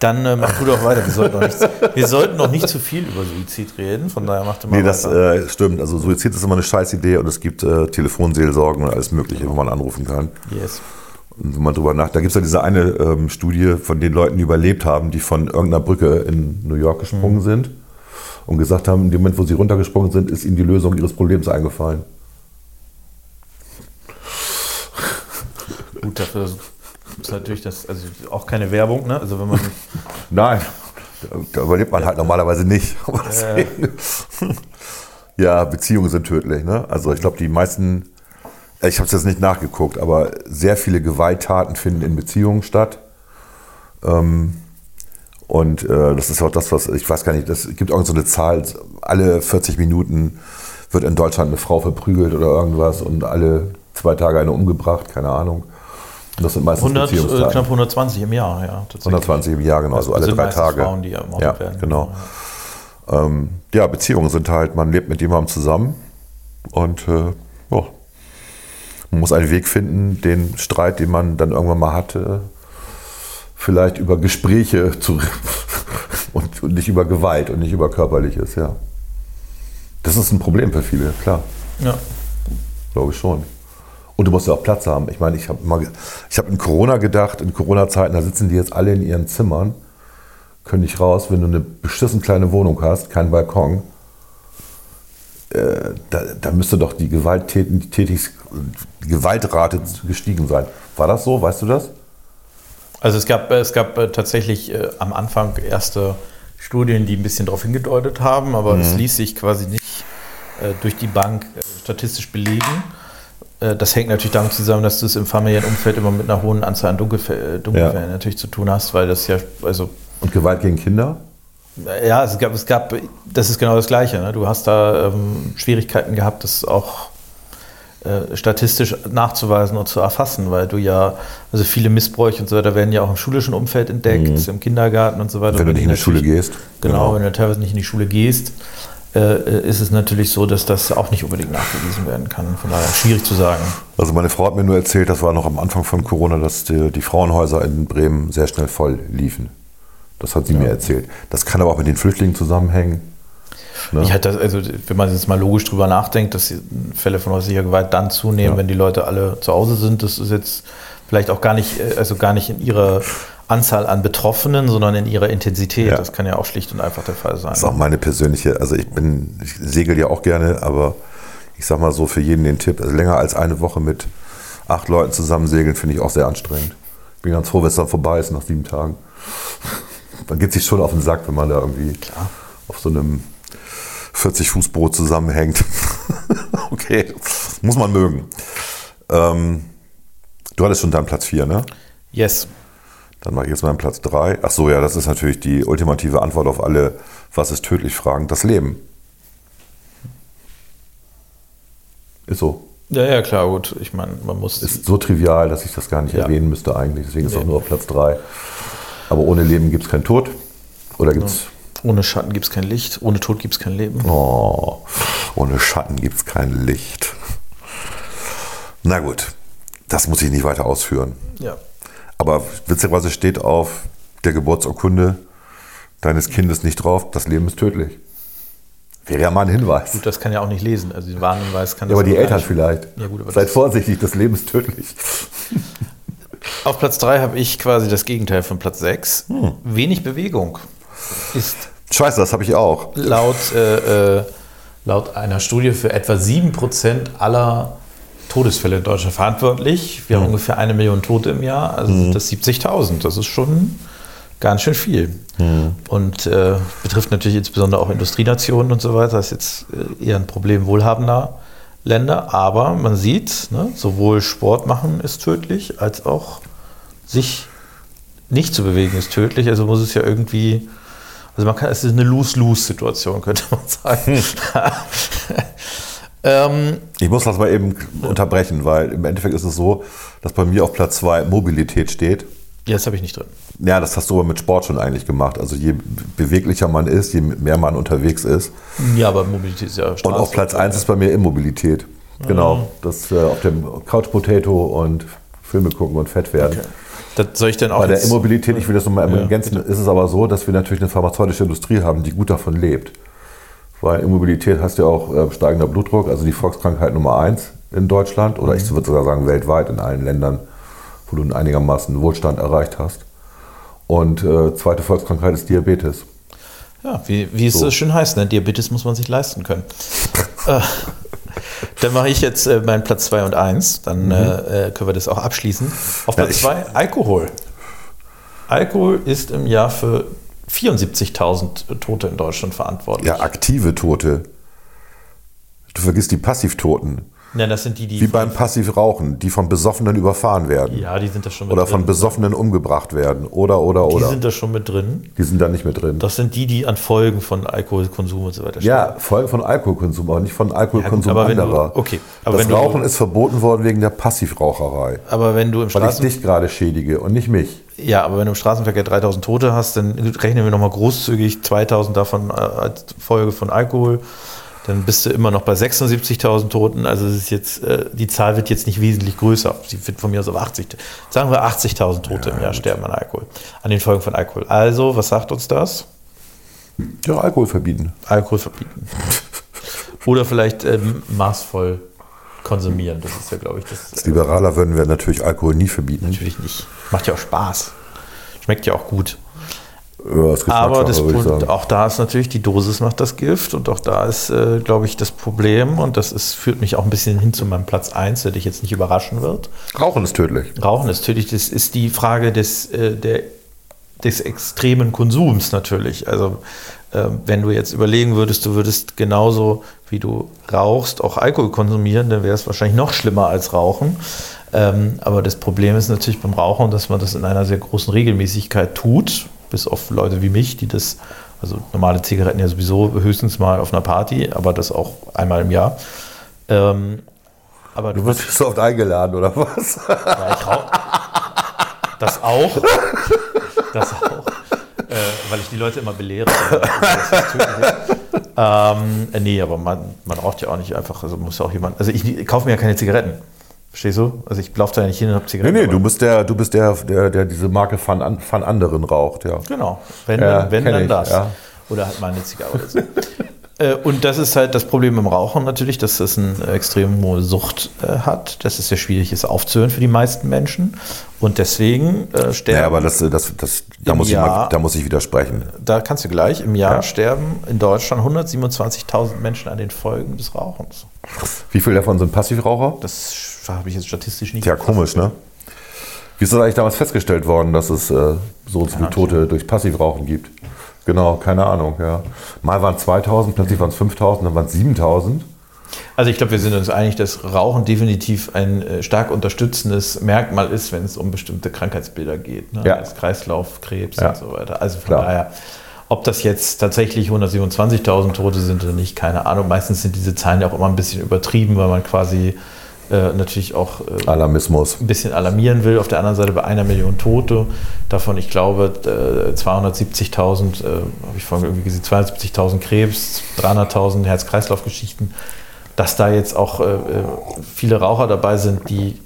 Speaker 1: Dann äh, mach du doch weiter. Wir sollten, noch nicht, wir sollten noch nicht zu viel über Suizid reden, von daher mach du mal
Speaker 2: Nee, das äh, stimmt. Also Suizid ist immer eine Scheißidee und es gibt äh, Telefonseelsorgen und alles Mögliche, wo man anrufen kann.
Speaker 1: yes.
Speaker 2: Und wenn man drüber nachdenkt, da gibt es ja diese eine ähm, Studie von den Leuten, die überlebt haben, die von irgendeiner Brücke in New York gesprungen sind und gesagt haben, in dem Moment, wo sie runtergesprungen sind, ist ihnen die Lösung ihres Problems eingefallen.
Speaker 1: Gut, dafür ist natürlich das, also auch keine Werbung, ne? Also wenn man
Speaker 2: Nein, da, überlebt man halt normalerweise nicht. Ja, Beziehungen sind tödlich. Ne? Also ich glaube, die meisten, ich habe es jetzt nicht nachgeguckt, aber sehr viele Gewalttaten finden in Beziehungen statt. Ähm, und äh, das ist auch das, was, ich weiß gar nicht, es gibt irgend so eine Zahl, alle 40 Minuten wird in Deutschland eine Frau verprügelt oder irgendwas und alle zwei Tage eine umgebracht, keine Ahnung. Das sind meistens
Speaker 1: 100, äh,
Speaker 2: Beziehungstaten.
Speaker 1: knapp 120 im Jahr, ja. tatsächlich.
Speaker 2: 120 im Jahr, genau, also alle drei Tage.
Speaker 1: Frauen, die ermordet
Speaker 2: ja,
Speaker 1: werden.
Speaker 2: genau. Ähm, ja, Beziehungen sind halt, man lebt mit jemandem zusammen und äh, ja, man muss einen Weg finden, den Streit, den man dann irgendwann mal hatte, vielleicht über Gespräche zu und, und nicht über Gewalt und nicht über Körperliches, ja. Das ist ein Problem für viele, klar.
Speaker 1: Ja.
Speaker 2: Glaube ich schon. Und du musst ja auch Platz haben. Ich meine, ich habe mal, ich habe in Corona gedacht, in Corona-Zeiten, da sitzen die jetzt alle in ihren Zimmern, können nicht raus, wenn du eine beschissen kleine Wohnung hast, keinen Balkon. Äh, da, da müsste doch die, Gewalttäten, die, Gewaltrate gestiegen sein. War das so? Weißt du das?
Speaker 1: Also es gab, es gab äh, tatsächlich äh, am Anfang erste Studien, die ein bisschen darauf hingedeutet haben, aber
Speaker 2: Mhm.
Speaker 1: es ließ sich quasi nicht äh, durch die Bank statistisch belegen. Äh, das hängt natürlich damit zusammen, dass du es im familiären Umfeld immer mit einer hohen Anzahl an Dunkelfällen, Dunkelfällen natürlich zu tun hast, weil das ja, also
Speaker 2: Und Gewalt gegen Kinder?
Speaker 1: ja, es gab, es gab, das ist genau das Gleiche. Ne? Du hast da ähm, Schwierigkeiten gehabt, das auch äh, statistisch nachzuweisen und zu erfassen, weil du ja, also viele Missbräuche und so weiter werden ja auch im schulischen Umfeld entdeckt, im Kindergarten und so weiter.
Speaker 2: Mhm. Wenn du nicht in die Schule gehst.
Speaker 1: Genau,
Speaker 2: Genau.
Speaker 1: wenn du teilweise nicht in die Schule gehst, äh, ist es natürlich so, dass das auch nicht unbedingt nachgewiesen werden kann. Von daher schwierig zu sagen.
Speaker 2: Also meine Frau hat mir nur erzählt, das war noch am Anfang von Corona, dass die, die Frauenhäuser in Bremen sehr schnell voll liefen. Das hat sie mir erzählt. Das kann aber auch mit den Flüchtlingen zusammenhängen. Ne?
Speaker 1: Ich hatte, also wenn man jetzt mal logisch drüber nachdenkt, dass die Fälle von häuslicher Gewalt dann zunehmen,
Speaker 2: Ja.
Speaker 1: wenn die Leute alle zu Hause sind, das ist jetzt vielleicht auch gar nicht, äh, also gar nicht in ihrer Anzahl an Betroffenen, sondern in ihrer Intensität.
Speaker 2: Ja.
Speaker 1: Das kann ja auch schlicht und einfach der Fall sein.
Speaker 2: Das ist auch meine persönliche, also ich bin, ich segel ja auch gerne, aber ich sag mal so für jeden den Tipp, also länger als eine Woche mit acht Leuten zusammen segeln, finde ich auch sehr anstrengend. Ich bin ganz froh, wenn es dann vorbei ist nach sieben Tagen. Dann geht sich schon auf den Sack, wenn man da irgendwie auf so einem 40-Fuß-Boot zusammenhängt. okay, muss man mögen. Ähm, du hattest schon deinen Platz 4, ne?
Speaker 1: Yes.
Speaker 2: Dann mache ich jetzt meinen Platz 3. Ach so, ja, das ist natürlich die ultimative Antwort auf alle, was ist tödlich Fragen, das Leben. Ist so.
Speaker 1: Ja, ja, klar, gut. Ich meine, man muss.
Speaker 2: Ist so trivial, dass ich das gar nicht
Speaker 1: Ja.
Speaker 2: erwähnen müsste eigentlich. Deswegen ist es
Speaker 1: Nee.
Speaker 2: auch nur auf Platz 3. Aber ohne Leben gibt es keinen Tod. Oder gibt es...
Speaker 1: ohne Schatten gibt es kein Licht, ohne Tod gibt es kein Leben.
Speaker 2: Oh, ohne Schatten gibt es kein Licht. Na gut, das muss ich nicht weiter ausführen.
Speaker 1: Ja.
Speaker 2: Aber witzigerweise steht auf der Geburtsurkunde deines Kindes nicht drauf, das Leben ist tödlich. Wäre ja mal ein Hinweis.
Speaker 1: Gut, das kann ja auch nicht lesen. Also den Warnhinweis kann
Speaker 2: Ja,
Speaker 1: das
Speaker 2: aber die Eltern
Speaker 1: nicht.
Speaker 2: vielleicht.
Speaker 1: Ja, gut,
Speaker 2: Seid vorsichtig, das Leben ist tödlich.
Speaker 1: Auf Platz 3 habe ich quasi das Gegenteil von Platz 6.
Speaker 2: Hm.
Speaker 1: Wenig Bewegung ist
Speaker 2: Scheiße, das habe ich auch.
Speaker 1: laut, äh, äh, laut einer Studie für etwa 7% aller Todesfälle in Deutschland verantwortlich. Wir haben ungefähr eine Million Tote im Jahr, also sind das 70.000. Das ist schon ganz schön viel. Und äh, betrifft natürlich insbesondere auch Industrienationen und so weiter. Das ist jetzt äh, eher ein Problem wohlhabender Länder. Aber man sieht, ne, sowohl Sport machen ist tödlich, als auch sich nicht zu bewegen ist tödlich. Also muss es ja irgendwie, also man kann, es ist eine Lose-Lose-Situation, könnte man sagen. ähm,
Speaker 2: Ich muss das mal eben unterbrechen, weil im Endeffekt ist es so, dass bei mir auf Platz 2 Mobilität steht.
Speaker 1: ja, das habe ich nicht drin.
Speaker 2: Ja, das hast du aber mit Sport schon eigentlich gemacht. Also je beweglicher man ist, je mehr man unterwegs ist.
Speaker 1: Ja, aber Mobilität ist ja
Speaker 2: Und auf Platz 1 ist bei mir Immobilität. Genau. Das äh, auf dem Couch Potato und Filme gucken und fett werden.
Speaker 1: Das soll ich denn auch
Speaker 2: Bei der Immobilität, ich will das nochmal
Speaker 1: Ja,
Speaker 2: ergänzen, ist es aber so, dass wir natürlich eine pharmazeutische Industrie haben, die gut davon lebt. Weil Immobilität hast ja auch äh, steigender Blutdruck, also die Volkskrankheit Nummer eins in Deutschland oder ich würde sogar sagen weltweit in allen Ländern, wo du einigermaßen Wohlstand erreicht hast. Und äh, zweite Volkskrankheit ist Diabetes.
Speaker 1: Ja, wie, wie es
Speaker 2: So.
Speaker 1: schön heißt, ne? Diabetes muss man sich leisten können. äh, dann mache ich jetzt äh, meinen Platz 2 und 1. Dann äh, äh, können wir das auch abschließen. Auf
Speaker 2: Ja,
Speaker 1: Platz
Speaker 2: ich-
Speaker 1: 2 Alkohol. Alkohol ist im Jahr für 74.000 Tote in Deutschland verantwortlich.
Speaker 2: Ja, aktive Tote. Du vergisst die Passivtoten.
Speaker 1: Ja, das sind die, die.
Speaker 2: Wie beim Passivrauchen, die von Besoffenen überfahren werden.
Speaker 1: ja, die sind da schon mit
Speaker 2: Oder
Speaker 1: drin.
Speaker 2: von Besoffenen umgebracht werden. Oder, oder,
Speaker 1: Die
Speaker 2: oder.
Speaker 1: sind da schon mit drin.
Speaker 2: die sind da nicht mit drin.
Speaker 1: Das sind die, die an Folgen von Alkoholkonsum und so weiter
Speaker 2: Ja, Folgen von Alkoholkonsum, aber nicht von Alkoholkonsum
Speaker 1: Ja, gut, aber wenn du-
Speaker 2: anderer.
Speaker 1: okay, aber
Speaker 2: das
Speaker 1: wenn du-
Speaker 2: Rauchen ist verboten worden wegen der Passivraucherei.
Speaker 1: Aber wenn du im
Speaker 2: Weil ich
Speaker 1: Straßen
Speaker 2: dich gerade schädige und nicht mich.
Speaker 1: Ja, aber wenn du im Straßenverkehr 3000 Tote hast, dann rechnen wir nochmal großzügig 2000 davon äh, als Folge von Alkohol. Dann bist du immer noch bei 76.000 Toten. Also es ist jetzt, äh, die Zahl wird jetzt nicht wesentlich größer. Sie wird von mir aus auf 80. Sagen wir 80.000 Tote im Jahr sterben an Alkohol, an den Folgen von Alkohol. Also, was sagt uns das?
Speaker 2: Ja, Alkohol verbieten.
Speaker 1: Alkohol verbieten. Oder vielleicht ähm, maßvoll konsumieren. Das ist ja, glaube ich, das.
Speaker 2: Als Liberaler würden wir natürlich Alkohol nie verbieten.
Speaker 1: Natürlich nicht. Macht ja auch Spaß. Schmeckt ja auch gut.
Speaker 2: Ja,
Speaker 1: Aber das, auch da ist natürlich die Dosis macht das Gift und auch da ist, äh, glaube ich, das Problem und das ist, führt mich auch ein bisschen hin zu meinem Platz 1, der dich jetzt nicht überraschen wird.
Speaker 2: Rauchen ist tödlich.
Speaker 1: Rauchen ist natürlich, das ist die Frage des, äh, der, des extremen Konsums natürlich. Also wenn du jetzt überlegen würdest, du würdest genauso wie du rauchst auch Alkohol konsumieren, dann wäre es wahrscheinlich noch schlimmer als Rauchen. Ähm, aber das Problem ist natürlich beim Rauchen, dass man das in einer sehr großen Regelmäßigkeit tut, bis auf Leute wie mich, die das, also normale Zigaretten ja sowieso höchstens mal auf einer Party, aber das auch einmal im Jahr. Ähm, aber
Speaker 2: Du wirst so oft eingeladen, oder was?
Speaker 1: ja, ich rauch. Das auch. Das auch. Die Leute immer belehre. dass das tödlich ist. ähm, äh, nee, aber man, man raucht ja auch nicht einfach. Also muss ja auch jemand. Also ich, ich kaufe mir ja keine Zigaretten. Verstehst du? Also ich laufe da ja nicht hin und habe
Speaker 2: Nee,
Speaker 1: Zigaretten.
Speaker 2: nee,
Speaker 1: aber-
Speaker 2: du bist der, du bist der, der, der diese Marke von, von anderen raucht, ja.
Speaker 1: Genau. Wenn,
Speaker 2: Ja,
Speaker 1: dann, wenn dann
Speaker 2: ich,
Speaker 1: das.
Speaker 2: ja.
Speaker 1: Oder halt mal eine Zigarre oder so. Äh, Und das ist halt das Problem im Rauchen natürlich, dass das eine extrem hohe Sucht äh, hat, dass es sehr schwierig ist aufzuhören für die meisten Menschen. Und deswegen äh, sterben.
Speaker 2: Ja, aber das, das, das, da, muss ich mal,
Speaker 1: Jahr-
Speaker 2: da muss ich widersprechen.
Speaker 1: da kannst du gleich. Im Jahr
Speaker 2: Ja.
Speaker 1: sterben in Deutschland 127.000 Menschen an den Folgen des Rauchens.
Speaker 2: Wie viele davon sind Passivraucher?
Speaker 1: Das habe ich jetzt statistisch nicht.
Speaker 2: Tja, komisch, ne? Wie ist das eigentlich damals festgestellt worden, dass es äh, so und so viele Tote durch Passivrauchen gibt? Genau, keine Ahnung, ja. Mal waren es 2000, plötzlich waren es 5000, dann waren es 7000.
Speaker 1: Also ich glaube, wir sind uns einig, dass Rauchen definitiv ein äh, stark unterstützendes Merkmal ist, wenn es um bestimmte Krankheitsbilder geht. Ne?
Speaker 2: Ja.
Speaker 1: Als Kreislauf, Krebs
Speaker 2: Ja.
Speaker 1: und so weiter. Also von
Speaker 2: Klar.
Speaker 1: daher, ob das jetzt tatsächlich 127.000 Tote sind oder nicht, keine Ahnung. Meistens sind diese Zahlen ja auch immer ein bisschen übertrieben, weil man quasi äh, natürlich auch äh,
Speaker 2: Alarmismus.
Speaker 1: ein bisschen alarmieren will. Auf der anderen Seite bei einer Million Tote, davon, ich glaube, äh, 270.000, äh, habe ich vorhin irgendwie gesehen, 270.000 Krebs, 300.000 Herz-Kreislauf-Geschichten, dass da jetzt auch äh, äh, viele Raucher dabei sind, die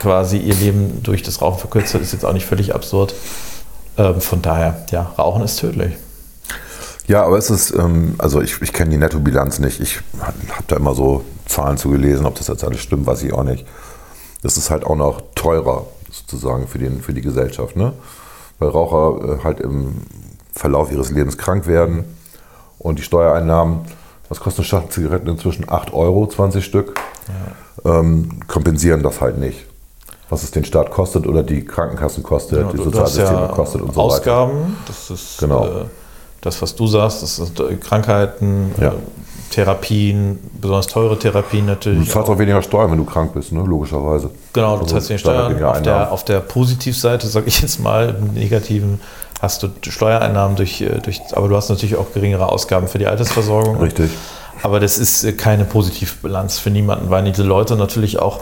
Speaker 1: quasi ihr Leben durch das Rauchen verkürzt, ist jetzt auch nicht völlig absurd. Ähm, von daher, ja, Rauchen ist tödlich.
Speaker 2: Ja, aber es ist, ähm, also ich, ich kenne die Nettobilanz nicht. Ich habe da immer so Zahlen zu gelesen, ob das jetzt alles stimmt, weiß ich auch nicht. Das ist halt auch noch teurer sozusagen für, den, für die Gesellschaft, ne? Weil Raucher äh, halt im Verlauf ihres Lebens krank werden und die Steuereinnahmen, was kosten Schachtel Zigaretten inzwischen? 8 Euro, 20 Stück. ähm, kompensieren das halt nicht. Was es den Staat kostet oder die Krankenkassen kostet,
Speaker 1: Genau,
Speaker 2: die
Speaker 1: du hast
Speaker 2: Sozialsysteme
Speaker 1: ja
Speaker 2: kostet und so weiter.
Speaker 1: Ausgaben, das ist
Speaker 2: Genau.
Speaker 1: äh, das, was du sagst, das sind äh, Krankheiten,
Speaker 2: Ja.
Speaker 1: äh, Therapien, besonders teure Therapien
Speaker 2: Du
Speaker 1: natürlich.
Speaker 2: zahlst auch weniger Steuern, wenn du krank bist, ne? logischerweise.
Speaker 1: Genau, du
Speaker 2: Also
Speaker 1: zahlst den
Speaker 2: Steuern
Speaker 1: Steuern.
Speaker 2: weniger
Speaker 1: Auf der, auf der Positivseite, sage ich jetzt mal, im Negativen hast du Steuereinnahmen durch, äh, durch, aber du hast natürlich auch geringere Ausgaben für die Altersversorgung.
Speaker 2: Richtig.
Speaker 1: Aber das ist keine Positivbilanz für niemanden, weil diese Leute natürlich auch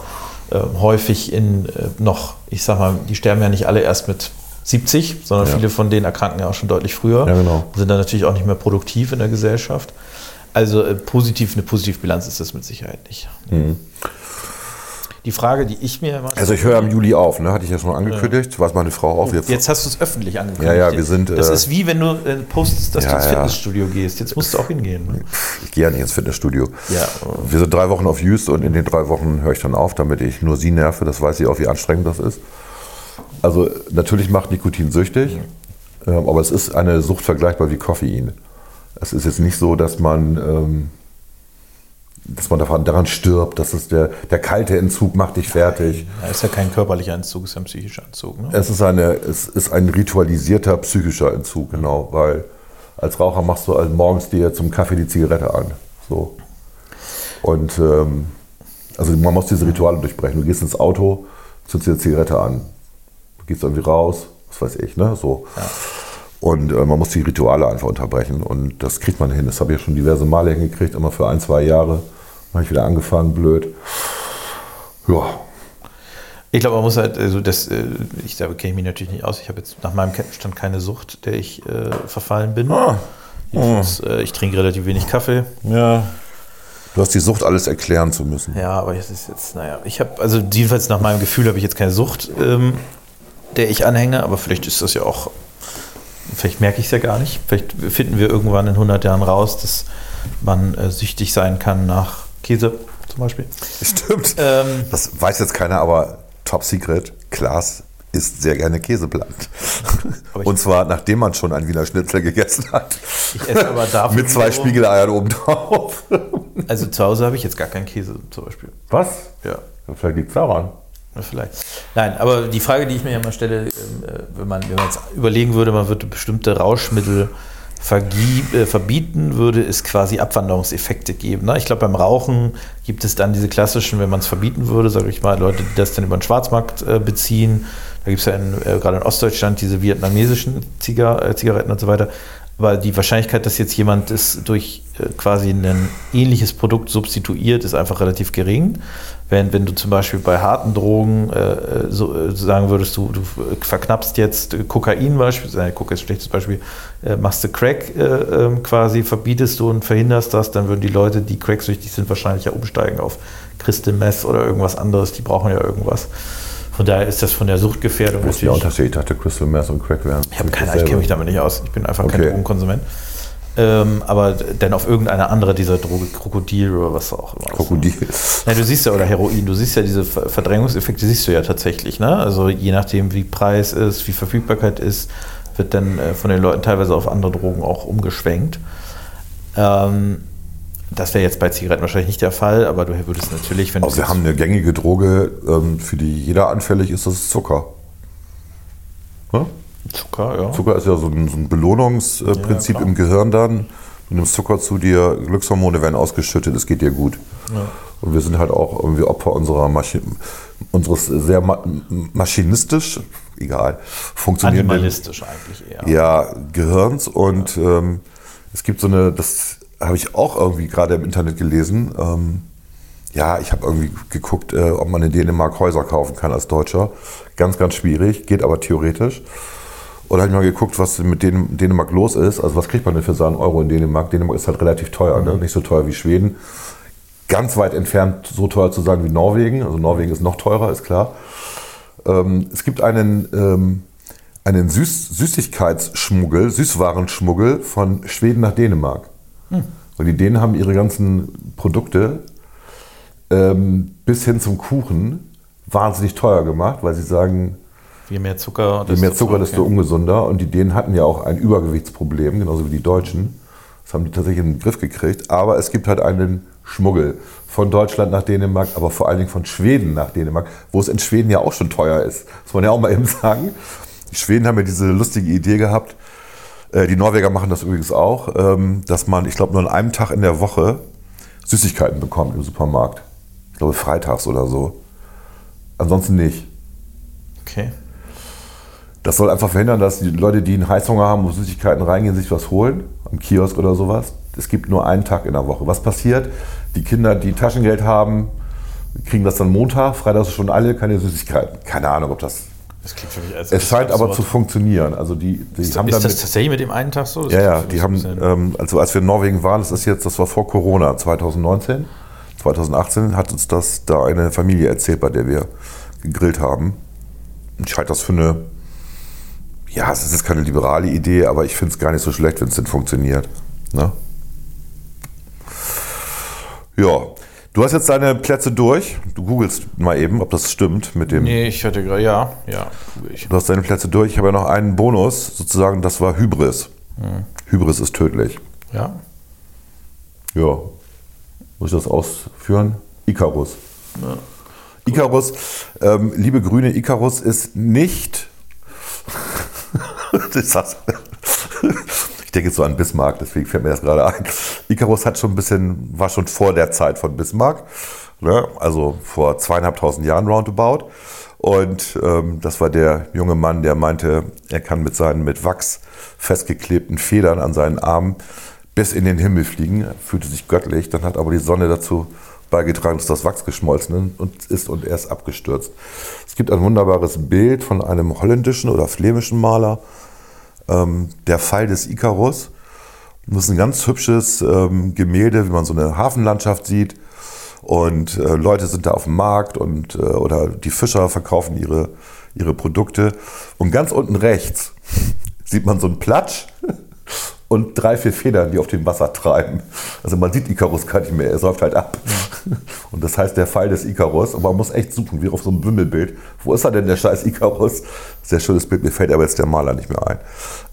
Speaker 1: äh, häufig in äh, noch, ich sag mal, die sterben ja nicht alle erst mit 70, sondern
Speaker 2: Ja.
Speaker 1: viele von denen erkranken ja auch schon deutlich früher.
Speaker 2: Ja, genau.
Speaker 1: Sind dann natürlich auch nicht mehr produktiv in der Gesellschaft. Also äh, positiv, eine Positivbilanz ist das mit Sicherheit nicht. Die Frage, die ich mir immer
Speaker 2: Mhm. Also ich höre im Juli auf, ne? hatte ich ja schon angekündigt. Weiß meine Frau auch. Wir
Speaker 1: Jetzt hast du es öffentlich angekündigt.
Speaker 2: Ja, ja, wir sind,
Speaker 1: Das
Speaker 2: äh,
Speaker 1: ist wie wenn du äh, postest, dass
Speaker 2: Ja,
Speaker 1: du ins
Speaker 2: ja.
Speaker 1: Fitnessstudio gehst. Jetzt musst du auch hingehen. Ne?
Speaker 2: Ich gehe ja nicht ins Fitnessstudio.
Speaker 1: Ja.
Speaker 2: Wir sind drei Wochen auf Jüst und in den drei Wochen höre ich dann auf, damit ich nur sie nerve. Das weiß sie auch, wie anstrengend das ist. Also natürlich macht Nikotin süchtig, ähm, aber es ist eine Sucht vergleichbar wie Koffein. Es ist jetzt nicht so, dass man, ähm, dass man daran, daran stirbt, dass es der, der kalte Entzug macht dich fertig.
Speaker 1: Ja, ist ja kein körperlicher Entzug, ist ja ein psychischer Entzug. Ne?
Speaker 2: Es ist, eine, es ist ein ritualisierter psychischer Entzug, genau, weil als Raucher machst du halt morgens dir zum Kaffee die Zigarette an. So. Und ähm, also man muss diese Rituale durchbrechen. Du gehst ins Auto, zündest dir eine Zigarette an. Gehst irgendwie raus, was weiß ich, ne? So. Und äh, man muss die Rituale einfach unterbrechen. Und das kriegt man hin. Das habe ich ja schon diverse Male hingekriegt, immer für ein, zwei Jahre. Dann habe ich wieder angefangen, blöd. Ja,
Speaker 1: Ich glaube, man muss halt, also das, äh, ich da kenne ich mich natürlich nicht aus. Ich habe jetzt nach meinem Kenntnisstand keine Sucht, der ich äh, verfallen bin.
Speaker 2: Ah.
Speaker 1: Jedenfalls, äh, ich trinke relativ wenig Kaffee.
Speaker 2: ja. Du hast die Sucht, alles erklären zu müssen.
Speaker 1: Ja, aber es ist jetzt, naja, ich habe, also jedenfalls nach meinem Gefühl habe ich jetzt keine Sucht, ähm, der ich anhänge, aber vielleicht ist das ja auch, vielleicht merke ich es ja gar nicht. Vielleicht finden wir irgendwann in 100 Jahren raus, dass man äh, süchtig sein kann nach Käse zum Beispiel.
Speaker 2: Stimmt.
Speaker 1: Ähm,
Speaker 2: Das weiß jetzt keiner, aber Top Secret, Klaas isst sehr gerne Käseblatt. Und zwar, nachdem man schon ein Wiener Schnitzel gegessen hat.
Speaker 1: Ich esse aber dafür
Speaker 2: Mit zwei Spiegeleiern oben drauf.
Speaker 1: also zu Hause habe ich jetzt gar keinen Käse zum Beispiel.
Speaker 2: Was?
Speaker 1: Ja.
Speaker 2: Vielleicht liegt es daran.
Speaker 1: Ja, Vielleicht. Nein, aber die Frage, die ich mir immer stelle, ähm, äh, wenn man, wenn man jetzt überlegen würde, man würde bestimmte Rauschmittel vergieb, äh, verbieten, würde es quasi Abwanderungseffekte geben. Ne? Ich glaube, beim Rauchen gibt es dann diese klassischen, wenn man es verbieten würde, sage ich mal, Leute, die das dann über den Schwarzmarkt äh, beziehen. Da gibt es ja äh, gerade in Ostdeutschland diese vietnamesischen Ziga äh, Zigaretten und so weiter. Aber die Wahrscheinlichkeit, dass jetzt jemand es durch äh, quasi ein ähnliches Produkt substituiert, ist einfach relativ gering. Wenn, wenn du zum Beispiel bei harten Drogen äh, so, äh, sagen würdest, du, du verknappst jetzt äh, Kokain beispielsweise, äh, Kokain ist ein schlechtes Beispiel, äh, machst du Crack äh, ähm, quasi, verbietest du und verhinderst das, dann würden die Leute, die cracksüchtig sind, wahrscheinlich ja umsteigen auf Crystal Meth oder irgendwas anderes. Die brauchen ja irgendwas. Von daher ist das von der Suchtgefährdung
Speaker 2: Was ist der Unterschied? Ich dachte, Crystal Meth und Crack wären.
Speaker 1: ich habe keine Ahnung, ich kenne mich damit nicht aus. Ich bin einfach kein
Speaker 2: Okay.
Speaker 1: Drogenkonsument. Ähm, aber dann auf irgendeine andere dieser Droge, Krokodil oder was auch immer.
Speaker 2: Krokodil.
Speaker 1: Nein, du siehst ja, oder Heroin, du siehst ja diese Ver- Verdrängungseffekte, siehst du ja tatsächlich. Ne? Also je nachdem, wie Preis ist, wie Verfügbarkeit ist, wird dann äh, von den Leuten teilweise auf andere Drogen auch umgeschwenkt. Ähm, das wäre jetzt bei Zigaretten wahrscheinlich nicht der Fall, aber du würdest natürlich, wenn
Speaker 2: Also wir
Speaker 1: du
Speaker 2: haben eine gängige Droge, ähm, für die jeder anfällig ist, das ist Zucker. Ne?
Speaker 1: Zucker, ja.
Speaker 2: Zucker ist ja so ein, so ein Belohnungsprinzip
Speaker 1: klar.
Speaker 2: im Gehirn dann. Du nimmst Zucker zu dir, Glückshormone werden ausgeschüttet, es geht dir gut. Und wir sind halt auch irgendwie Opfer unserer Maschi unseres sehr ma maschinistisch, egal, funktionierenden
Speaker 1: Animalistisch eigentlich eher.
Speaker 2: ja, Gehirns. Und ähm, es gibt so eine, das habe ich auch irgendwie gerade im Internet gelesen. Ähm, ja, ich habe irgendwie geguckt, äh, ob man in Dänemark Häuser kaufen kann als Deutscher. Ganz, ganz schwierig, geht aber theoretisch. Oder habe ich mal geguckt, was mit Dän Dänemark los ist. Also was kriegt man denn für seinen Euro in Dänemark? Dänemark ist halt relativ teuer, ne? nicht so teuer wie Schweden. Ganz weit entfernt so teuer zu sein wie Norwegen. Also Norwegen ist noch teurer, ist klar. Ähm, es gibt einen, ähm, einen Süß Süßigkeitsschmuggel, Süßwarenschmuggel von Schweden nach Dänemark. Und die Dänen haben ihre ganzen Produkte ähm, bis hin zum Kuchen wahnsinnig teuer gemacht, weil sie sagen,
Speaker 1: Je mehr Zucker,
Speaker 2: je mehr Zucker, desto ungesunder. Und die Dänen hatten ja auch ein Übergewichtsproblem, genauso wie die Deutschen. Das haben die tatsächlich in den Griff gekriegt. Aber es gibt halt einen Schmuggel von Deutschland nach Dänemark, aber vor allen Dingen von Schweden nach Dänemark, wo es in Schweden ja auch schon teuer ist. Muss man ja auch mal eben sagen. Die Schweden haben ja diese lustige Idee gehabt, äh, die Norweger machen das übrigens auch, ähm, dass man, ich glaube, nur an einem Tag in der Woche Süßigkeiten bekommt im Supermarkt. Ich glaube, freitags oder so. Ansonsten nicht.
Speaker 1: Okay.
Speaker 2: Das soll einfach verhindern, dass die Leute, die einen Heißhunger haben, wo Süßigkeiten reingehen, sich was holen, am Kiosk oder sowas. Es gibt nur einen Tag in der Woche. Was passiert? Die Kinder, die Taschengeld haben, kriegen das dann Montag, Freitag schon alle, keine Süßigkeiten. Keine Ahnung, ob das.
Speaker 1: Das klingt für mich als
Speaker 2: Es scheint aber zu funktionieren. Also die, die
Speaker 1: Ist,
Speaker 2: haben
Speaker 1: ist
Speaker 2: damit,
Speaker 1: das tatsächlich mit dem einen Tag so? Das
Speaker 2: ja, ja, die haben, ähm, also als wir in Norwegen waren, das ist jetzt, das war vor Corona, 2019, 2018, hat uns das da eine Familie erzählt, bei der wir gegrillt haben. Ich halte das für eine, ja, es ist jetzt keine liberale Idee, aber ich finde es gar nicht so schlecht, wenn es denn funktioniert. Ne? Ja, du hast jetzt deine Plätze durch. Du googelst mal eben, ob das stimmt mit dem.
Speaker 1: Nee, ich hatte gerade, ja, ja, ich.
Speaker 2: Du hast deine Plätze durch. Ich habe ja noch einen Bonus, sozusagen, das war Hybris. Hybris ist tödlich.
Speaker 1: Ja.
Speaker 2: Ja. Muss ich das ausführen? Icarus. Icarus, ähm, liebe Grüne, Icarus ist nicht. das, ich denke jetzt so an Bismarck, deswegen fällt mir das gerade ein. Icarus hat schon ein bisschen, war schon vor der Zeit von Bismarck, ne? also vor zweieinhalbtausend Jahren roundabout. Und ähm, das war der junge Mann, der meinte, er kann mit seinen mit Wachs festgeklebten Federn an seinen Armen bis in den Himmel fliegen, fühlte sich göttlich. Dann hat aber die Sonne dazu beigetragen, dass das Wachs geschmolzen ist und er ist abgestürzt. Es gibt ein wunderbares Bild von einem holländischen oder flämischen Maler, ähm, der Fall des Icarus. Das ist ein ganz hübsches ähm, Gemälde, wie man so eine Hafenlandschaft sieht. Und äh, Leute sind da auf dem Markt und äh, oder die Fischer verkaufen ihre, ihre Produkte. Und ganz unten rechts sieht man so einen Platsch und drei, vier Federn, die auf dem Wasser treiben. Also man sieht Icarus gar nicht mehr, er säuft halt ab. Und das heißt der Fall des Icarus. Und man muss echt suchen, wie auf so einem Wimmelbild. Wo ist er denn, der scheiß Icarus? Sehr schönes Bild, mir fällt aber jetzt der Maler nicht mehr ein.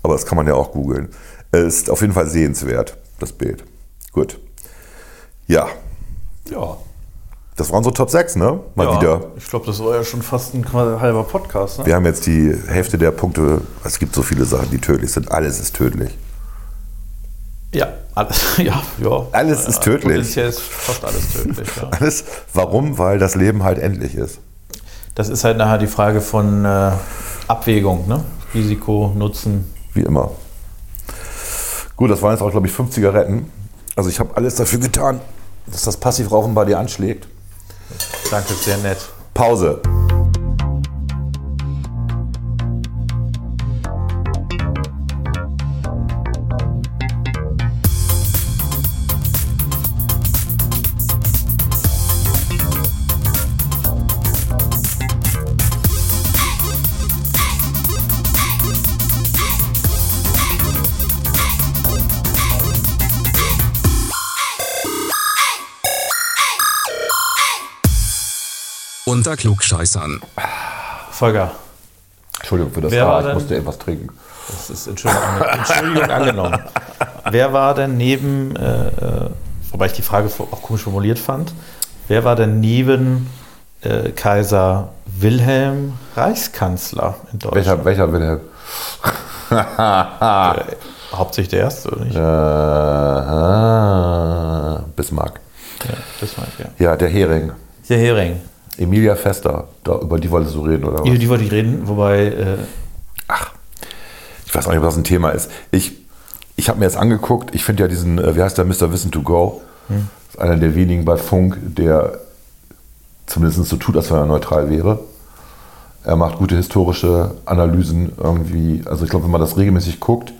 Speaker 2: Aber das kann man ja auch googeln. Es Ist auf jeden Fall sehenswert, das Bild. Gut. Ja,
Speaker 1: Ja.
Speaker 2: das waren so Top 6, ne? Mal
Speaker 1: ja.
Speaker 2: wieder.
Speaker 1: Ich glaube, das war ja schon fast ein halber Podcast. Ne?
Speaker 2: Wir haben jetzt die Hälfte der Punkte. Es gibt so viele Sachen, die tödlich sind. Alles ist tödlich.
Speaker 1: Ja, alles, ja, ja.
Speaker 2: Alles ist tödlich.
Speaker 1: Potenziell ist fast alles tödlich, ja.
Speaker 2: Alles. Warum? Weil das Leben halt endlich ist.
Speaker 1: Das ist halt nachher die Frage von äh, Abwägung, ne? Risiko, Nutzen.
Speaker 2: Wie immer. Gut, das waren jetzt auch, glaube ich, fünf Zigaretten. Also ich habe alles dafür getan, dass das Passivrauchen bei dir anschlägt.
Speaker 1: Danke, sehr nett.
Speaker 2: Pause.
Speaker 3: Unter Klugscheißern.
Speaker 1: Volker,
Speaker 2: Entschuldigung für das
Speaker 1: Wer war
Speaker 2: ich
Speaker 1: denn-
Speaker 2: musste etwas trinken.
Speaker 1: das ist Entschuldigung, Entschuldigung angenommen. Wer war denn neben, äh, äh, wobei ich die Frage auch komisch formuliert fand, wer war denn neben äh, Kaiser Wilhelm Reichskanzler in Deutschland?
Speaker 2: Welcher, welcher Wilhelm?
Speaker 1: Äh, hauptsächlich der erste, oder nicht?
Speaker 2: Äh, ah, Bismarck.
Speaker 1: Ja, ich, ja.
Speaker 2: Ja, der Hering.
Speaker 1: Der Hering.
Speaker 2: Emilia Fester. Da, über die wolltest du reden, oder was?
Speaker 1: Über die wollte ich reden, wobei, äh,
Speaker 2: Ich weiß auch nicht, ob das ein Thema ist. Ich, ich habe mir jetzt angeguckt, ich finde ja diesen, äh, wie heißt der, Mr. Wissen to Go,
Speaker 1: Hm.
Speaker 2: ist einer der wenigen bei Funk, der zumindest so tut, als wenn er neutral wäre. Er macht gute historische Analysen irgendwie. Also ich glaube, wenn man das regelmäßig guckt,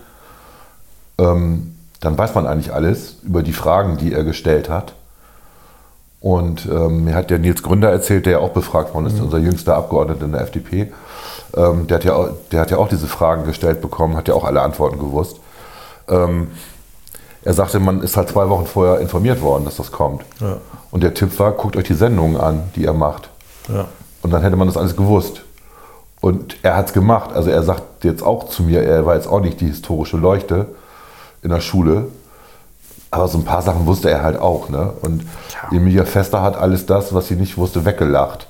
Speaker 2: ähm, dann weiß man eigentlich alles über die Fragen, die er gestellt hat. Und ähm, mir hat der Nils Gründer erzählt, der ja auch befragt worden ist, unser jüngster Abgeordneter in der FDP. Ähm, der, hat ja auch, der hat ja auch diese Fragen gestellt bekommen, hat ja auch alle Antworten gewusst. Ähm, er sagte, man ist halt zwei Wochen vorher informiert worden, dass das kommt.
Speaker 1: Ja.
Speaker 2: Und der Tipp war, guckt euch die Sendungen an, die er macht.
Speaker 1: ja.
Speaker 2: Und dann hätte man das alles gewusst. Und er hat es gemacht. Also er sagt jetzt auch zu mir, er war jetzt auch nicht die historische Leuchte in der Schule. Aber so ein paar Sachen wusste er halt auch. Ne? Und Emilia Fester hat alles das, was sie nicht wusste, weggelacht.